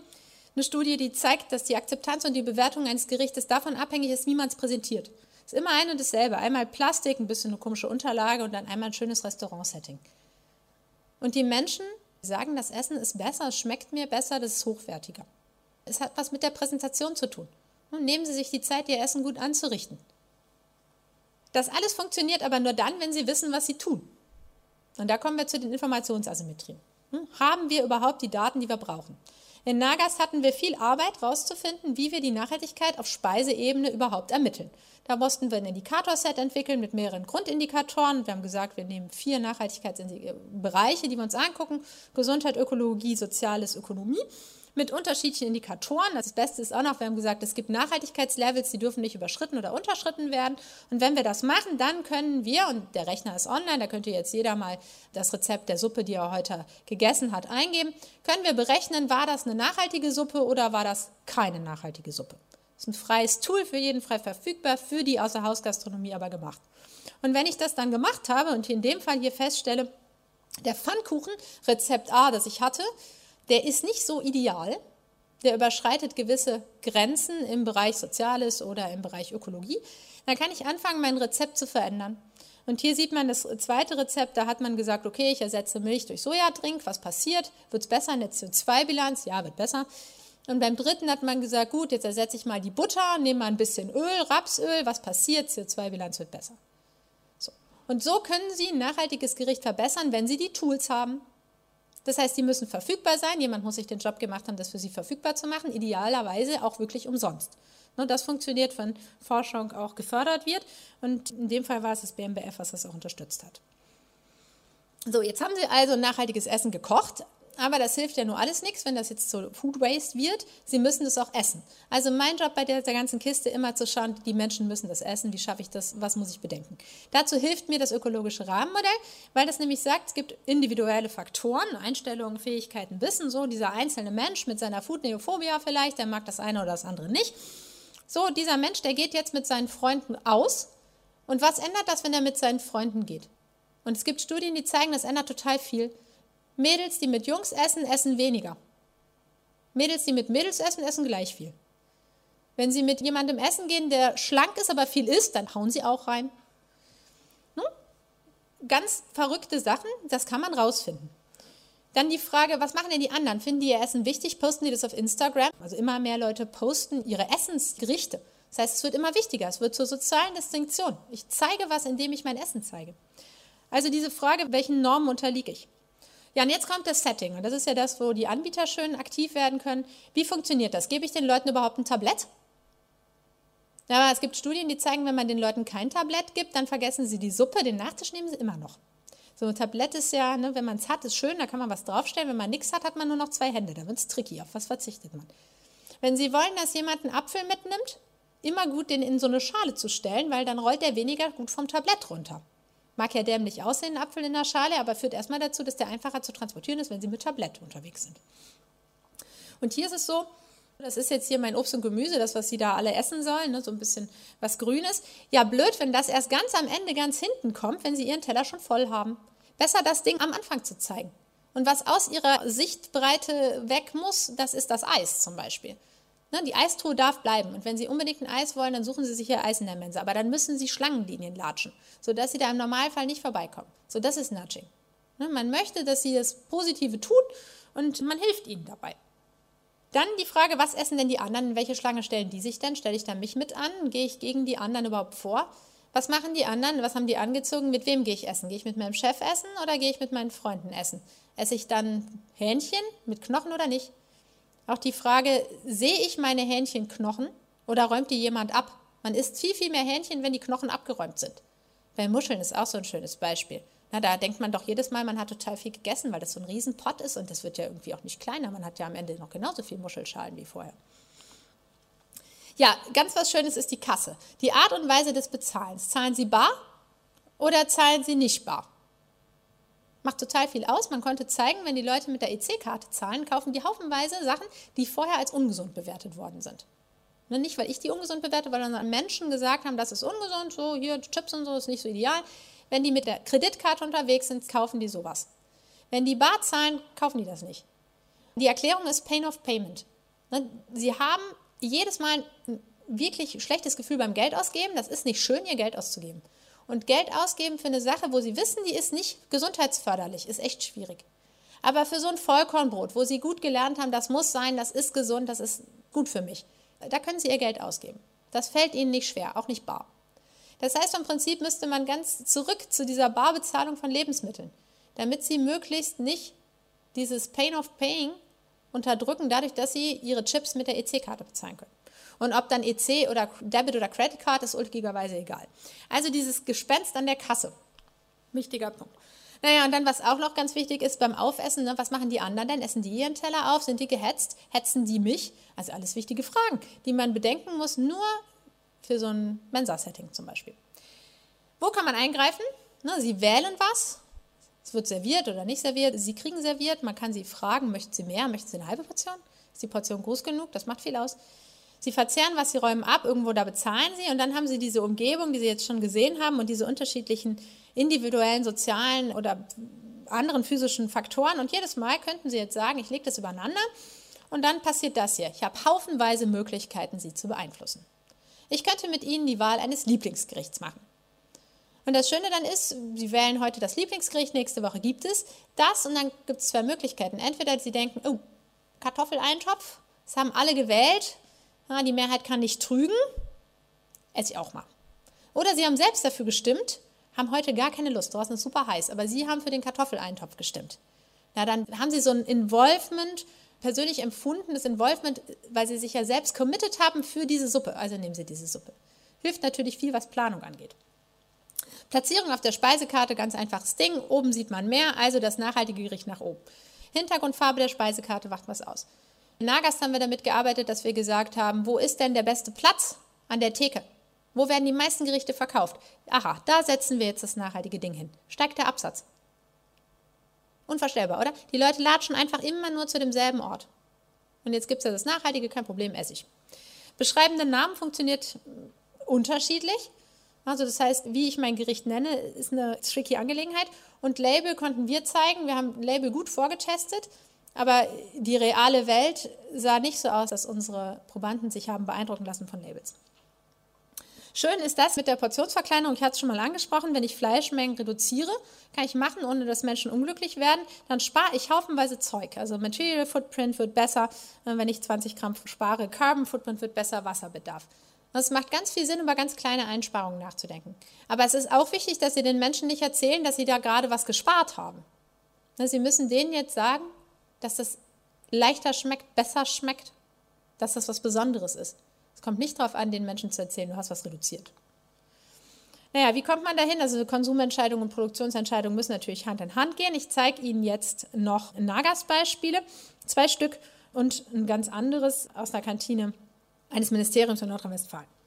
eine Studie, die zeigt, dass die Akzeptanz und die Bewertung eines Gerichtes davon abhängig ist, wie man es präsentiert. Es ist immer ein und dasselbe. Einmal Plastik, ein bisschen eine komische Unterlage und dann einmal ein schönes Restaurant-Setting. Und die Menschen sagen, das Essen ist besser, es schmeckt mir besser, das ist hochwertiger. Es hat was mit der Präsentation zu tun. Und nehmen Sie sich die Zeit, Ihr Essen gut anzurichten. Das alles funktioniert aber nur dann, wenn Sie wissen, was Sie tun. Und da kommen wir zu den Informationsasymmetrien. Hm? Haben wir überhaupt die Daten, die wir brauchen? In Nagas hatten wir viel Arbeit, herauszufinden, wie wir die Nachhaltigkeit auf Speiseebene überhaupt ermitteln. Da mussten wir ein Indikatorset entwickeln mit mehreren Grundindikatoren. Wir haben gesagt, wir nehmen vier Nachhaltigkeitsbereiche, die wir uns angucken. Gesundheit, Ökologie, Soziales, Ökonomie mit unterschiedlichen Indikatoren. Das Beste ist auch noch, wir haben gesagt, es gibt Nachhaltigkeitslevels, die dürfen nicht überschritten oder unterschritten werden. Und wenn wir das machen, dann können wir, und der Rechner ist online, da könnte jetzt jeder mal das Rezept der Suppe, die er heute gegessen hat, eingeben, können wir berechnen, war das eine nachhaltige Suppe oder war das keine nachhaltige Suppe. Das ist ein freies Tool für jeden frei verfügbar, für die Außerhausgastronomie aber gemacht. Und wenn ich das dann gemacht habe und in dem Fall hier feststelle, der Pfannkuchen, Rezept A, das ich hatte, der ist nicht so ideal. Der überschreitet gewisse Grenzen im Bereich Soziales oder im Bereich Ökologie. Dann kann ich anfangen, mein Rezept zu verändern. Und hier sieht man das zweite Rezept, da hat man gesagt, okay, ich ersetze Milch durch Sojadrink. Was passiert? Wird es besser in der CO2-Bilanz? Ja, wird besser. Und beim dritten hat man gesagt, gut, jetzt ersetze ich mal die Butter, nehme mal ein bisschen Öl, Rapsöl. Was passiert? CO2-Bilanz wird besser. So. Und so können Sie ein nachhaltiges Gericht verbessern, wenn Sie die Tools haben. Das heißt, die müssen verfügbar sein. Jemand muss sich den Job gemacht haben, das für sie verfügbar zu machen. Idealerweise auch wirklich umsonst. Ne, das funktioniert, wenn Forschung auch gefördert wird. Und in dem Fall war es das BMBF, was das auch unterstützt hat. So, jetzt haben Sie also nachhaltiges Essen gekocht, aber das hilft ja nur alles nichts, wenn das jetzt so Food Waste wird. Sie müssen das auch essen. Also mein Job bei der, der, ganzen Kiste immer zu schauen, die Menschen müssen das essen. Wie schaffe ich das? Was muss ich bedenken? Dazu hilft mir das ökologische Rahmenmodell, weil das nämlich sagt, es gibt individuelle Faktoren, Einstellungen, Fähigkeiten, Wissen. So dieser einzelne Mensch mit seiner Food Neophobia vielleicht, der mag das eine oder das andere nicht. So dieser Mensch, der geht jetzt mit seinen Freunden aus. Und was ändert das, wenn er mit seinen Freunden geht? Und es gibt Studien, die zeigen, das ändert total viel. Mädels, die mit Jungs essen, essen weniger. Mädels, die mit Mädels essen, essen gleich viel. Wenn sie mit jemandem essen gehen, der schlank ist, aber viel isst, dann hauen sie auch rein. Hm? Ganz verrückte Sachen, das kann man rausfinden. Dann die Frage, was machen denn die anderen? Finden die ihr Essen wichtig? Posten die das auf Instagram? Also immer mehr Leute posten ihre Essensgerichte. Das heißt, es wird immer wichtiger. Es wird zur sozialen Distinktion. Ich zeige was, indem ich mein Essen zeige. Also diese Frage, welchen Normen unterliege ich? Ja, und jetzt kommt das Setting. Und das ist ja das, wo die Anbieter schön aktiv werden können. Wie funktioniert das? Gebe ich den Leuten überhaupt ein Tablett? Aber es gibt Studien, die zeigen, wenn man den Leuten kein Tablett gibt, dann vergessen sie die Suppe, den Nachtisch nehmen sie immer noch. So ein Tablett ist ja, ne, wenn man es hat, ist schön, da kann man was draufstellen. Wenn man nichts hat, hat man nur noch zwei Hände. Da wird es tricky. Auf was verzichtet man? Wenn Sie wollen, dass jemand einen Apfel mitnimmt, immer gut den in so eine Schale zu stellen, weil dann rollt er weniger gut vom Tablett runter. Mag ja dämlich aussehen, ein Apfel in der Schale, aber führt erstmal dazu, dass der einfacher zu transportieren ist, wenn Sie mit Tablett unterwegs sind. Und hier ist es so, das ist jetzt hier mein Obst und Gemüse, das, was Sie da alle essen sollen, ne, so ein bisschen was Grünes. Ja, blöd, wenn das erst ganz am Ende, ganz hinten kommt, wenn Sie Ihren Teller schon voll haben. Besser das Ding am Anfang zu zeigen. Und was aus Ihrer Sichtbreite weg muss, das ist das Eis zum Beispiel. Ne, die Eistruhe darf bleiben. Und wenn Sie unbedingt ein Eis wollen, dann suchen Sie sich hier Eis in der Mensa. Aber dann müssen Sie Schlangenlinien latschen, sodass Sie da im Normalfall nicht vorbeikommen. So, das ist Nudging. Ne, man möchte, dass Sie das Positive tun und man hilft Ihnen dabei. Dann die Frage, was essen denn die anderen? In welche Schlange stellen die sich denn? Stelle ich da mich mit an? Gehe ich gegen die anderen überhaupt vor? Was machen die anderen? Was haben die angezogen? Mit wem gehe ich essen? Gehe ich mit meinem Chef essen oder gehe ich mit meinen Freunden essen? Esse ich dann Hähnchen mit Knochen oder nicht? Auch die Frage, sehe ich meine Hähnchenknochen oder räumt die jemand ab? Man isst viel, viel mehr Hähnchen, wenn die Knochen abgeräumt sind. Bei Muscheln ist auch so ein schönes Beispiel. Na, da denkt man doch jedes Mal, man hat total viel gegessen, weil das so ein Riesenpott ist und das wird ja irgendwie auch nicht kleiner. Man hat ja am Ende noch genauso viel Muschelschalen wie vorher. Ja, ganz was Schönes ist die Kasse. Die Art und Weise des Bezahlens. Zahlen Sie bar oder zahlen Sie nicht bar? Macht total viel aus. Man konnte zeigen, wenn die Leute mit der EC-Karte zahlen, kaufen die haufenweise Sachen, die vorher als ungesund bewertet worden sind. Ne, nicht, weil ich die ungesund bewerte, weil dann Menschen gesagt haben, das ist ungesund, so hier Chips und so ist nicht so ideal. Wenn die mit der Kreditkarte unterwegs sind, kaufen die sowas. Wenn die bar zahlen, kaufen die das nicht. Die Erklärung ist Pain of Payment. Ne, sie haben jedes Mal ein wirklich schlechtes Gefühl beim Geld ausgeben. Das ist nicht schön, ihr Geld auszugeben. Und Geld ausgeben für eine Sache, wo sie wissen, die ist nicht gesundheitsförderlich, ist echt schwierig. Aber für so ein Vollkornbrot, wo sie gut gelernt haben, das muss sein, das ist gesund, das ist gut für mich, da können sie ihr Geld ausgeben. Das fällt ihnen nicht schwer, auch nicht bar. Das heißt, im Prinzip müsste man ganz zurück zu dieser Barbezahlung von Lebensmitteln, damit sie möglichst nicht dieses Pain of Paying unterdrücken, dadurch, dass sie ihre Chips mit der EC-Karte bezahlen können. Und ob dann EC oder Debit oder Credit Card ist ulkigerweise egal. Also dieses Gespenst an der Kasse. Wichtiger Punkt. Naja, und dann, was auch noch ganz wichtig ist beim Aufessen, ne, was machen die anderen denn? Essen die ihren Teller auf? Sind die gehetzt? Hetzen die mich? Also alles wichtige Fragen, die man bedenken muss, nur für so ein Mensa-Setting zum Beispiel. Wo kann man eingreifen? Ne, sie wählen was, es wird serviert oder nicht serviert, sie kriegen serviert, man kann sie fragen, möchten sie mehr, möchten sie eine halbe Portion? Ist die Portion groß genug? Das macht viel aus. Sie verzehren was, sie räumen ab, irgendwo da bezahlen sie und dann haben sie diese Umgebung, die sie jetzt schon gesehen haben und diese unterschiedlichen individuellen, sozialen oder anderen physischen Faktoren und jedes Mal könnten sie jetzt sagen, ich lege das übereinander und dann passiert das hier. Ich habe haufenweise Möglichkeiten, sie zu beeinflussen. Ich könnte mit ihnen die Wahl eines Lieblingsgerichts machen. Und das Schöne dann ist, Sie wählen heute das Lieblingsgericht, nächste Woche gibt es das und dann gibt es zwei Möglichkeiten. Entweder Sie denken, oh, Kartoffeleintopf, das haben alle gewählt, ja, die Mehrheit kann nicht trügen, esse ich auch mal. Oder Sie haben selbst dafür gestimmt, haben heute gar keine Lust, draußen ist super heiß, aber Sie haben für den Kartoffeleintopf gestimmt. Na, dann haben Sie so ein Involvement, persönlich empfundenes Involvement, weil Sie sich ja selbst committed haben für diese Suppe. Also nehmen Sie diese Suppe. Hilft natürlich viel, was Planung angeht. Platzierung auf der Speisekarte, ganz einfaches Ding. Oben sieht man mehr, also das nachhaltige Gericht nach oben. Hintergrundfarbe der Speisekarte macht was aus. In Nagast haben wir damit gearbeitet, dass wir gesagt haben, wo ist denn der beste Platz an der Theke? Wo werden die meisten Gerichte verkauft? Aha, da setzen wir jetzt das nachhaltige Ding hin. Steigt der Absatz. Unvorstellbar, oder? Die Leute latschen einfach immer nur zu demselben Ort. Und jetzt gibt es ja das Nachhaltige, kein Problem, Essig. Beschreibende Namen funktioniert unterschiedlich. Also das heißt, wie ich mein Gericht nenne, ist eine tricky Angelegenheit. Und Label konnten wir zeigen. Wir haben Label gut vorgetestet, aber die reale Welt sah nicht so aus, dass unsere Probanden sich haben beeindrucken lassen von Labels. Schön ist das mit der Portionsverkleinerung. Ich hatte es schon mal angesprochen. Wenn ich Fleischmengen reduziere, kann ich machen, ohne dass Menschen unglücklich werden. Dann spare ich haufenweise Zeug. Also Material Footprint wird besser, äh, wenn ich 20 Gramm spare. Carbon Footprint wird besser, Wasserbedarf. Es macht ganz viel Sinn, über ganz kleine Einsparungen nachzudenken. Aber es ist auch wichtig, dass Sie den Menschen nicht erzählen, dass Sie da gerade was gespart haben. Sie müssen denen jetzt sagen, dass das leichter schmeckt, besser schmeckt, dass das was Besonderes ist. Es kommt nicht darauf an, den Menschen zu erzählen, du hast was reduziert. Naja, wie kommt man dahin? Also Konsumentscheidungen und Produktionsentscheidungen müssen natürlich Hand in Hand gehen. Ich zeige Ihnen jetzt noch Nagas-Beispiele, zwei Stück und ein ganz anderes aus der Kantine eines Ministeriums in Nordrhein-Westfalen.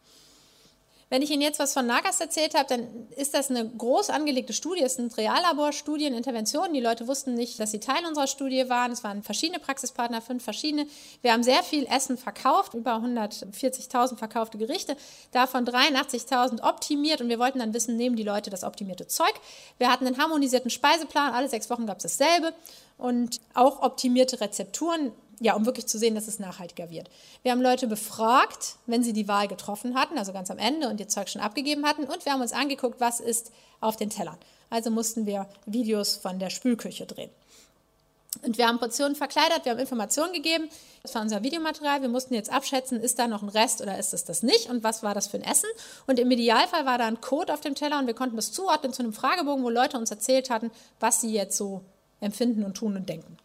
Wenn ich Ihnen jetzt was von Nagas erzählt habe, dann ist das eine groß angelegte Studie. Es sind Reallaborstudien, Interventionen. Die Leute wussten nicht, dass sie Teil unserer Studie waren. Es waren verschiedene Praxispartner, fünf verschiedene. Wir haben sehr viel Essen verkauft, über 140.000 verkaufte Gerichte, davon 83.000 optimiert. Und wir wollten dann wissen, nehmen die Leute das optimierte Zeug. Wir hatten einen harmonisierten Speiseplan. Alle sechs Wochen gab es dasselbe. Und auch optimierte Rezepturen ja, um wirklich zu sehen, dass es nachhaltiger wird. Wir haben Leute befragt, wenn sie die Wahl getroffen hatten, also ganz am Ende und ihr Zeug schon abgegeben hatten. Und wir haben uns angeguckt, was ist auf den Tellern. Also mussten wir Videos von der Spülküche drehen. Und wir haben Portionen verkleidet, wir haben Informationen gegeben. Das war unser Videomaterial. Wir mussten jetzt abschätzen, ist da noch ein Rest oder ist es das nicht und was war das für ein Essen. Und im Idealfall war da ein Code auf dem Teller und wir konnten das zuordnen zu einem Fragebogen, wo Leute uns erzählt hatten, was sie jetzt so empfinden und tun und denken.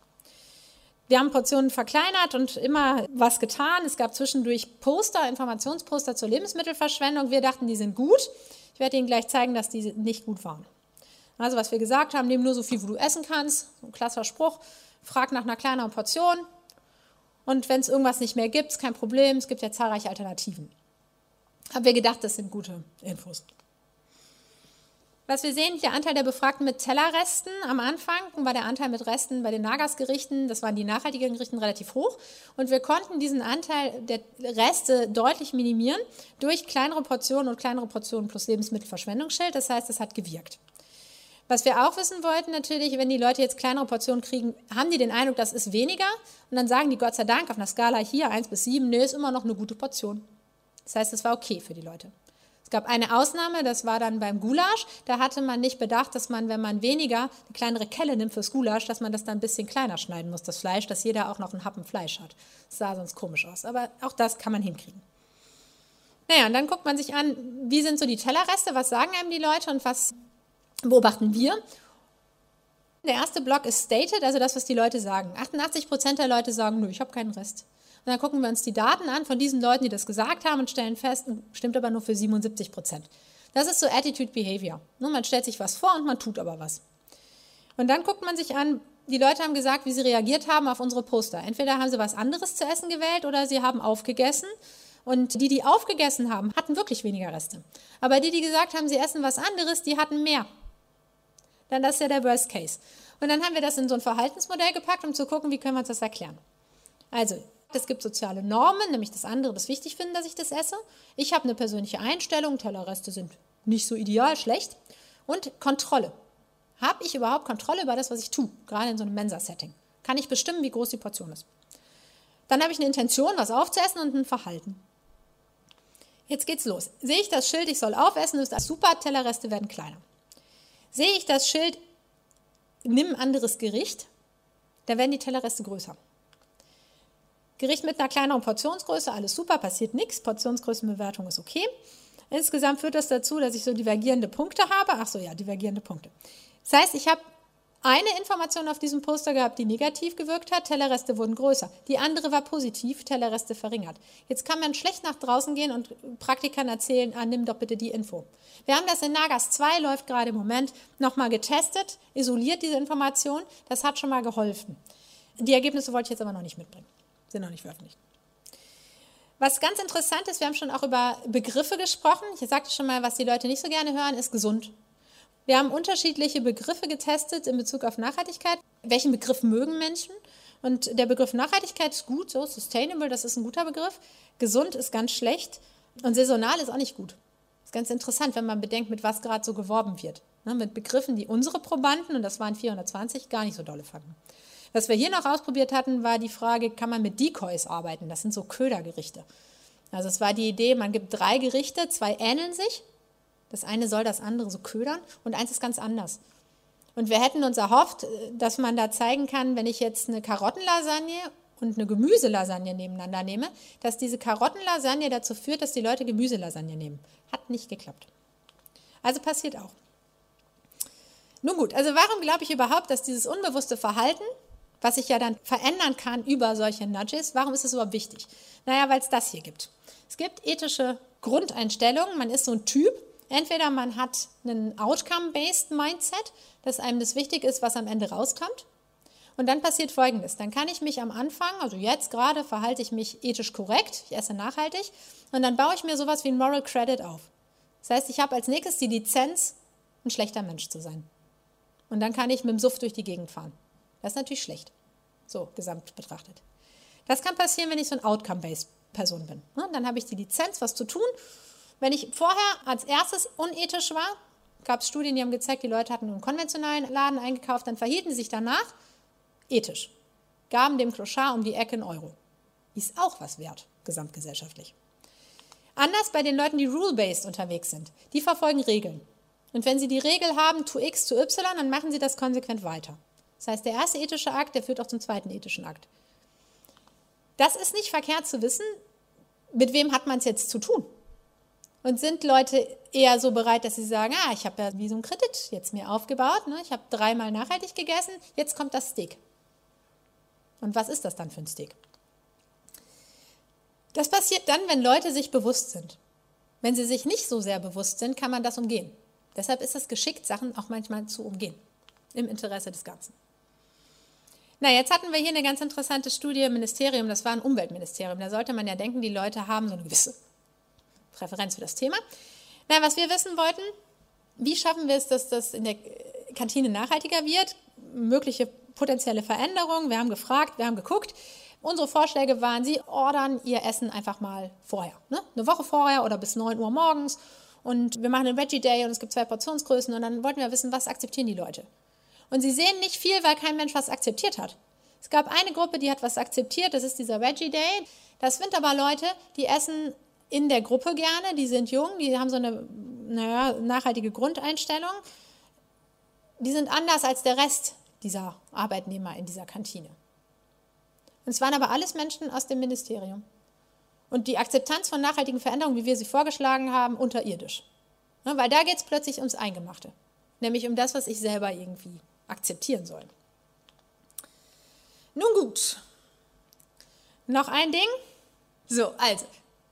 Wir haben Portionen verkleinert und immer was getan. Es gab zwischendurch Poster, Informationsposter zur Lebensmittelverschwendung. Wir dachten, die sind gut. Ich werde Ihnen gleich zeigen, dass die nicht gut waren. Also was wir gesagt haben, nimm nur so viel, wo du essen kannst. So ein klasser Spruch. Frag nach einer kleineren Portion. Und wenn es irgendwas nicht mehr gibt, kein Problem. Es gibt ja zahlreiche Alternativen. Haben wir gedacht, das sind gute Infos. Was wir sehen, der Anteil der Befragten mit Tellerresten am Anfang war der Anteil mit Resten bei den Nagasgerichten, das waren die nachhaltigen Gerichten, relativ hoch. Und wir konnten diesen Anteil der Reste deutlich minimieren durch kleinere Portionen und kleinere Portionen plus Lebensmittelverschwendungsschild. Das heißt, es hat gewirkt. Was wir auch wissen wollten natürlich, wenn die Leute jetzt kleinere Portionen kriegen, haben die den Eindruck, das ist weniger. Und dann sagen die Gott sei Dank auf einer Skala hier 1 bis 7, nee, ist immer noch eine gute Portion. Das heißt, es war okay für die Leute. Es gab eine Ausnahme, das war dann beim Gulasch. Da hatte man nicht bedacht, dass man, wenn man weniger eine kleinere Kelle nimmt fürs Gulasch, dass man das dann ein bisschen kleiner schneiden muss, das Fleisch, dass jeder auch noch einen Happen Fleisch hat. Das sah sonst komisch aus. Aber auch das kann man hinkriegen. Naja, und dann guckt man sich an, wie sind so die Tellerreste, was sagen einem die Leute und was beobachten wir. Der erste Block ist stated, also das, was die Leute sagen. 88 Prozent der Leute sagen, nö, ich habe keinen Rest. Und dann gucken wir uns die Daten an von diesen Leuten, die das gesagt haben und stellen fest, stimmt aber nur für 77 Prozent. Das ist so Attitude Behavior. Ne, man stellt sich was vor und man tut aber was. Und dann guckt man sich an, die Leute haben gesagt, wie sie reagiert haben auf unsere Poster. Entweder haben sie was anderes zu essen gewählt oder sie haben aufgegessen und die, die aufgegessen haben, hatten wirklich weniger Reste. Aber die, die gesagt haben, sie essen was anderes, die hatten mehr. Dann das ist ja der Worst Case. Und dann haben wir das in so ein Verhaltensmodell gepackt, um zu gucken, wie können wir uns das erklären. Also, es gibt soziale Normen, nämlich das andere, das wichtig finden, dass ich das esse. Ich habe eine persönliche Einstellung, Tellerreste sind nicht so ideal, schlecht. Und Kontrolle. Habe ich überhaupt Kontrolle über das, was ich tue, gerade in so einem Mensa-Setting? Kann ich bestimmen, wie groß die Portion ist? Dann habe ich eine Intention, was aufzuessen und ein Verhalten. Jetzt geht's los. Sehe ich das Schild, ich soll aufessen, ist das super, Tellerreste werden kleiner. Sehe ich das Schild, nimm ein anderes Gericht, da werden die Tellerreste größer. Gericht mit einer kleineren Portionsgröße, alles super, passiert nichts, Portionsgrößenbewertung ist okay. Insgesamt führt das dazu, dass ich so divergierende Punkte habe. Ach so, ja, divergierende Punkte. Das heißt, ich habe eine Information auf diesem Poster gehabt, die negativ gewirkt hat, Tellerreste wurden größer. Die andere war positiv, Tellerreste verringert. Jetzt kann man schlecht nach draußen gehen und Praktikern erzählen, ah, nimm doch bitte die Info. Wir haben das in Nagas 2, läuft gerade im Moment, nochmal getestet, isoliert diese Information. Das hat schon mal geholfen. Die Ergebnisse wollte ich jetzt aber noch nicht mitbringen. Sind noch nicht veröffentlicht. Was ganz interessant ist, wir haben schon auch über Begriffe gesprochen. Ich sagte schon mal, was die Leute nicht so gerne hören, ist gesund. Wir haben unterschiedliche Begriffe getestet in Bezug auf Nachhaltigkeit. Welchen Begriff mögen Menschen? Und der Begriff Nachhaltigkeit ist gut, so sustainable, das ist ein guter Begriff. Gesund ist ganz schlecht und saisonal ist auch nicht gut. Das ist ganz interessant, wenn man bedenkt, mit was gerade so geworben wird. Ne, mit Begriffen, die unsere Probanden, und das waren 420, gar nicht so dolle fanden. Was wir hier noch ausprobiert hatten, war die Frage, kann man mit Decoys arbeiten? Das sind so Ködergerichte. Also es war die Idee, man gibt drei Gerichte, zwei ähneln sich das eine soll das andere so ködern und eins ist ganz anders. Und wir hätten uns erhofft, dass man da zeigen kann, wenn ich jetzt eine Karottenlasagne und eine Gemüselasagne nebeneinander nehme, dass diese Karottenlasagne dazu führt, dass die Leute Gemüselasagne nehmen. Hat nicht geklappt. Also passiert auch. Nun gut, also warum glaube ich überhaupt, dass dieses unbewusste Verhalten, was sich ja dann verändern kann über solche Nudges, warum ist es überhaupt wichtig? Naja, weil es das hier gibt. Es gibt ethische Grundeinstellungen. Man ist so ein Typ, Entweder man hat einen Outcome-Based Mindset, dass einem das wichtig ist, was am Ende rauskommt. Und dann passiert Folgendes. Dann kann ich mich am Anfang, also jetzt gerade, verhalte ich mich ethisch korrekt, ich esse nachhaltig, und dann baue ich mir sowas wie ein Moral Credit auf. Das heißt, ich habe als nächstes die Lizenz, ein schlechter Mensch zu sein. Und dann kann ich mit dem Suff durch die Gegend fahren. Das ist natürlich schlecht, so gesamt betrachtet. Das kann passieren, wenn ich so ein Outcome-Based Person bin. Ne? Dann habe ich die Lizenz, was zu tun wenn ich vorher als erstes unethisch war, gab es Studien, die haben gezeigt, die Leute hatten einen konventionellen Laden eingekauft, dann verhielten sie sich danach ethisch, gaben dem Clochard um die Ecke einen Euro. Ist auch was wert, gesamtgesellschaftlich. Anders bei den Leuten, die rule-based unterwegs sind. Die verfolgen Regeln. Und wenn sie die Regel haben, tu X zu Y, dann machen sie das konsequent weiter. Das heißt, der erste ethische Akt, der führt auch zum zweiten ethischen Akt. Das ist nicht verkehrt zu wissen, mit wem hat man es jetzt zu tun. Und sind Leute eher so bereit, dass sie sagen, ah, ich habe ja wie so ein Kredit jetzt mir aufgebaut, ne? ich habe dreimal nachhaltig gegessen, jetzt kommt das Steak. Und was ist das dann für ein Steak? Das passiert dann, wenn Leute sich bewusst sind. Wenn sie sich nicht so sehr bewusst sind, kann man das umgehen. Deshalb ist es geschickt, Sachen auch manchmal zu umgehen, im Interesse des Ganzen. Na, jetzt hatten wir hier eine ganz interessante Studie im Ministerium, das war ein Umweltministerium. Da sollte man ja denken, die Leute haben so eine gewisse Präferenz für das Thema. Na, was wir wissen wollten, wie schaffen wir es, dass das in der Kantine nachhaltiger wird? Mögliche potenzielle Veränderungen. Wir haben gefragt, wir haben geguckt. Unsere Vorschläge waren, Sie ordern Ihr Essen einfach mal vorher. Ne? Eine Woche vorher oder bis 9 Uhr morgens. und wir machen einen Veggie Day und es gibt zwei Portionsgrößen und dann wollten wir wissen, was akzeptieren die Leute. Und sie sehen nicht viel, weil kein Mensch was akzeptiert hat. Es gab eine Gruppe, die hat was akzeptiert, das ist dieser Veggie Day. Das sind aber Leute, die essen in der Gruppe gerne, die sind jung, die haben so eine naja, nachhaltige Grundeinstellung. Die sind anders als der Rest dieser Arbeitnehmer in dieser Kantine. Und es waren aber alles Menschen aus dem Ministerium. Und die Akzeptanz von nachhaltigen Veränderungen, wie wir sie vorgeschlagen haben, unterirdisch. Ne, weil da geht es plötzlich ums Eingemachte. Nämlich um das, was ich selber irgendwie akzeptieren soll. Nun gut. Noch ein Ding. So, also,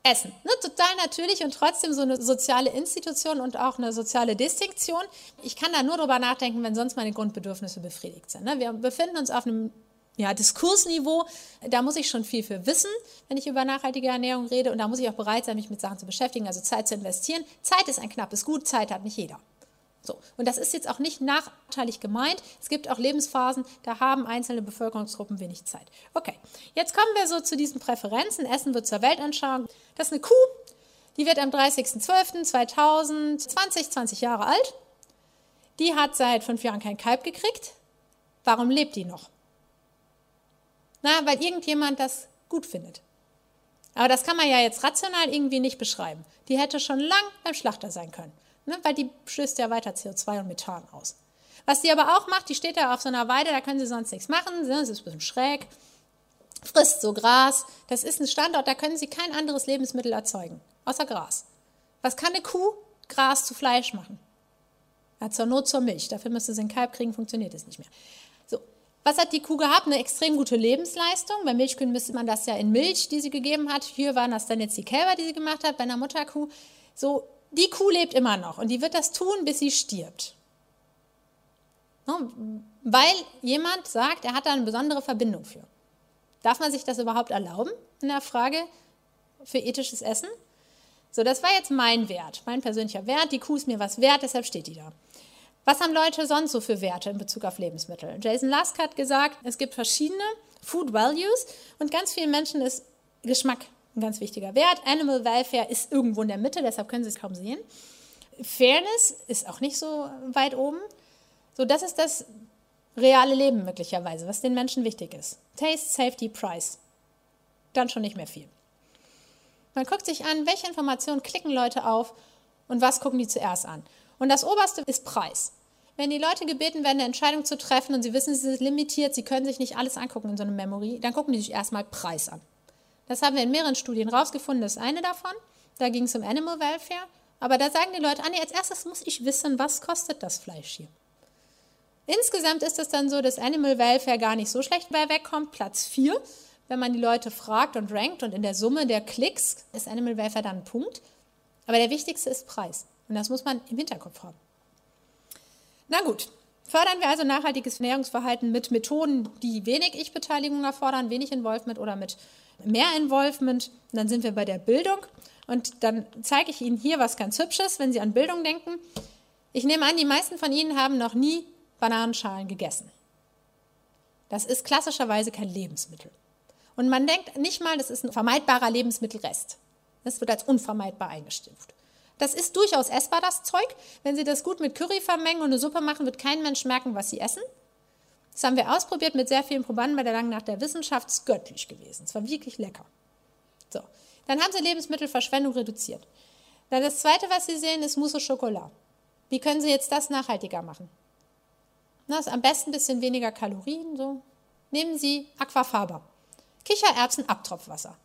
Essen. Ne, total natürlich und trotzdem so eine soziale Institution und auch eine soziale Distinktion. Ich kann da nur drüber nachdenken, wenn sonst meine Grundbedürfnisse befriedigt sind. Ne? Wir befinden uns auf einem ja, Diskursniveau, da muss ich schon viel für wissen, wenn ich über nachhaltige Ernährung rede und da muss ich auch bereit sein, mich mit Sachen zu beschäftigen, also Zeit zu investieren. Zeit ist ein knappes Gut, Zeit hat nicht jeder. So. Und das ist jetzt auch nicht nachteilig gemeint. Es gibt auch Lebensphasen, da haben einzelne Bevölkerungsgruppen wenig Zeit. Okay, jetzt kommen wir so zu diesen Präferenzen. Essen wird zur Weltanschauung. Das ist eine Kuh, die wird am 30.12.2020 20 Jahre alt. Die hat seit fünf Jahren kein Kalb gekriegt. Warum lebt die noch? Na, weil irgendjemand das gut findet. Aber das kann man ja jetzt rational irgendwie nicht beschreiben. Die hätte schon lang beim Schlachter sein können ne, weil die stößt ja weiter CO2 und Methan aus. Was die aber auch macht, die steht da auf so einer Weide, da können sie sonst nichts machen, ne, sie ist ein bisschen schräg, frisst so Gras. Das ist ein Standort, da können sie kein anderes Lebensmittel erzeugen, außer Gras. Was kann eine Kuh? Gras zu Fleisch machen. Ja, zur Not zur Milch. Dafür müsste sie einen Kalb kriegen, funktioniert es nicht mehr. So, was hat die Kuh gehabt? Eine extrem gute Lebensleistung. Bei Milchkühen müsste man das ja in Milch, die sie gegeben hat. Hier waren das dann jetzt die Kälber, die sie gemacht hat. Bei einer Mutterkuh so die Kuh lebt immer noch und die wird das tun, bis sie stirbt. Weil jemand sagt, er hat da eine besondere Verbindung für. Darf man sich das überhaupt erlauben in der Frage für ethisches Essen? So, das war jetzt mein Wert, mein persönlicher Wert. Die Kuh ist mir was wert, deshalb steht die da. Was haben Leute sonst so für Werte in Bezug auf Lebensmittel? Jason Lusk hat gesagt, es gibt verschiedene Food Values und ganz vielen Menschen ist Geschmack ein ganz wichtiger Wert. Animal Welfare ist irgendwo in der Mitte, deshalb können Sie es kaum sehen. Fairness ist auch nicht so weit oben. So, das ist das reale Leben möglicherweise, was den Menschen wichtig ist. Taste, Safety, Price. Dann schon nicht mehr viel. Man guckt sich an, welche Informationen klicken Leute auf und was gucken die zuerst an. Und das oberste ist Preis. Wenn die Leute gebeten werden, eine Entscheidung zu treffen und sie wissen, sie sind limitiert, sie können sich nicht alles angucken in so einem Memory, dann gucken die sich erstmal Preis an. Das haben wir in mehreren Studien rausgefunden, das ist eine davon. Da ging es um Animal Welfare. Aber da sagen die Leute, Anni, als erstes muss ich wissen, was kostet das Fleisch hier. Insgesamt ist es dann so, dass Animal Welfare gar nicht so schlecht bei wegkommt, Platz 4. Wenn man die Leute fragt und rankt und in der Summe der Klicks ist Animal Welfare dann ein Punkt. Aber der wichtigste ist Preis. Und das muss man im Hinterkopf haben. Na gut, fördern wir also nachhaltiges Ernährungsverhalten mit Methoden, die wenig Ich-Beteiligung erfordern, wenig Involvement oder mit mehr Involvement. Dann sind wir bei der Bildung. Und dann zeige ich Ihnen hier was ganz Hübsches, wenn Sie an Bildung denken. Ich nehme an, die meisten von Ihnen haben noch nie Bananenschalen gegessen. Das ist klassischerweise kein Lebensmittel. Und man denkt nicht mal, das ist ein vermeidbarer Lebensmittelrest. Das wird als unvermeidbar eingestuft. Das ist durchaus essbar, das Zeug. Wenn Sie das gut mit Curry vermengen und eine Suppe machen, wird kein Mensch merken, was Sie essen. Das haben wir ausprobiert mit sehr vielen Probanden bei der Langen Nacht der Wissenschaft. Es ist göttlich gewesen. Es war wirklich lecker. So. Dann haben sie Lebensmittelverschwendung reduziert. Dann das zweite, was Sie sehen, ist Mousse au Chocolat. Wie können Sie jetzt das nachhaltiger machen? Na, ist am besten ein bisschen weniger Kalorien. So. Nehmen Sie Aquafaba. Kichererbsen, Abtropfwasser.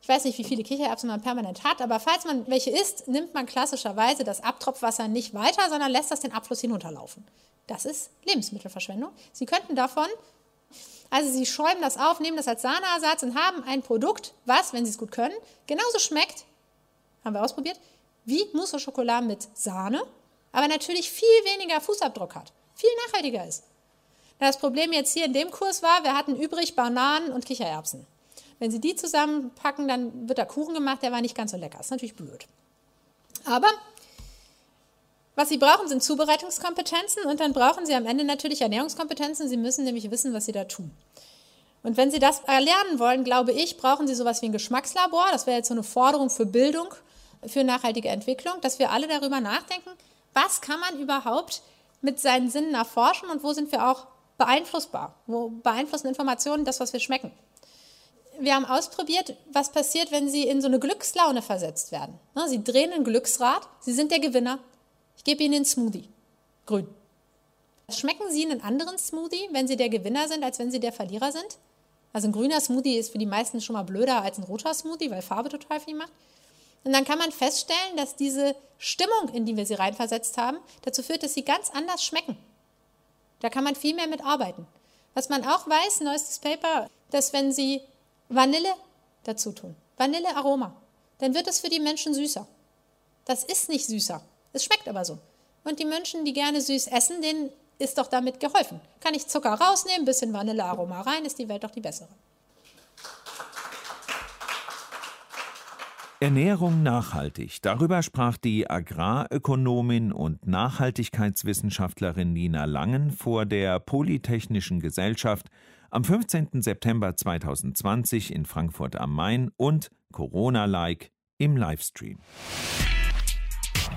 Ich weiß nicht, wie viele Kichererbsen man permanent hat, aber falls man welche isst, nimmt man klassischerweise das Abtropfwasser nicht weiter, sondern lässt das den Abfluss hinunterlaufen. Das ist Lebensmittelverschwendung. Sie könnten davon, also Sie schäumen das auf, nehmen das als Sahneersatz und haben ein Produkt, was, wenn Sie es gut können, genauso schmeckt, haben wir ausprobiert, wie Mousse au Chocolat mit Sahne, aber natürlich viel weniger Fußabdruck hat, viel nachhaltiger ist. Das Problem jetzt hier in dem Kurs war, wir hatten übrig Bananen und Kichererbsen. Wenn Sie die zusammenpacken, dann wird da Kuchen gemacht, der war nicht ganz so lecker. Ist natürlich blöd. Aber was Sie brauchen, sind Zubereitungskompetenzen und dann brauchen Sie am Ende natürlich Ernährungskompetenzen. Sie müssen nämlich wissen, was Sie da tun. Und wenn Sie das erlernen wollen, glaube ich, brauchen Sie sowas wie ein Geschmackslabor. Das wäre jetzt so eine Forderung für Bildung für nachhaltige Entwicklung, dass wir alle darüber nachdenken, was kann man überhaupt mit seinen Sinnen erforschen und wo sind wir auch beeinflussbar? Wo beeinflussen Informationen das, was wir schmecken? Wir haben ausprobiert, was passiert, wenn Sie in so eine Glückslaune versetzt werden. Sie drehen ein Glücksrad, Sie sind der Gewinner. Ich gebe Ihnen den Smoothie. Grün. Schmecken Sie einen anderen Smoothie, wenn Sie der Gewinner sind, als wenn Sie der Verlierer sind? Also ein grüner Smoothie ist für die meisten schon mal blöder als ein roter Smoothie, weil Farbe total viel macht. Und dann kann man feststellen, dass diese Stimmung, in die wir sie reinversetzt haben, dazu führt, dass sie ganz anders schmecken. Da kann man viel mehr mit arbeiten. Was man auch weiß, neuestes Paper, dass wenn Sie Vanille dazu tun, Vanillearoma, dann wird es für die Menschen süßer. Das ist nicht süßer. Es schmeckt aber so. Und die Menschen, die gerne süß essen, denen ist doch damit geholfen. Kann ich Zucker rausnehmen, bisschen Vanillearoma rein, ist die Welt doch die bessere. Ernährung nachhaltig. Darüber sprach die Agrarökonomin und Nachhaltigkeitswissenschaftlerin Nina Langen vor der Polytechnischen Gesellschaft am 15. September 2020 in Frankfurt am Main und Corona-like im Livestream.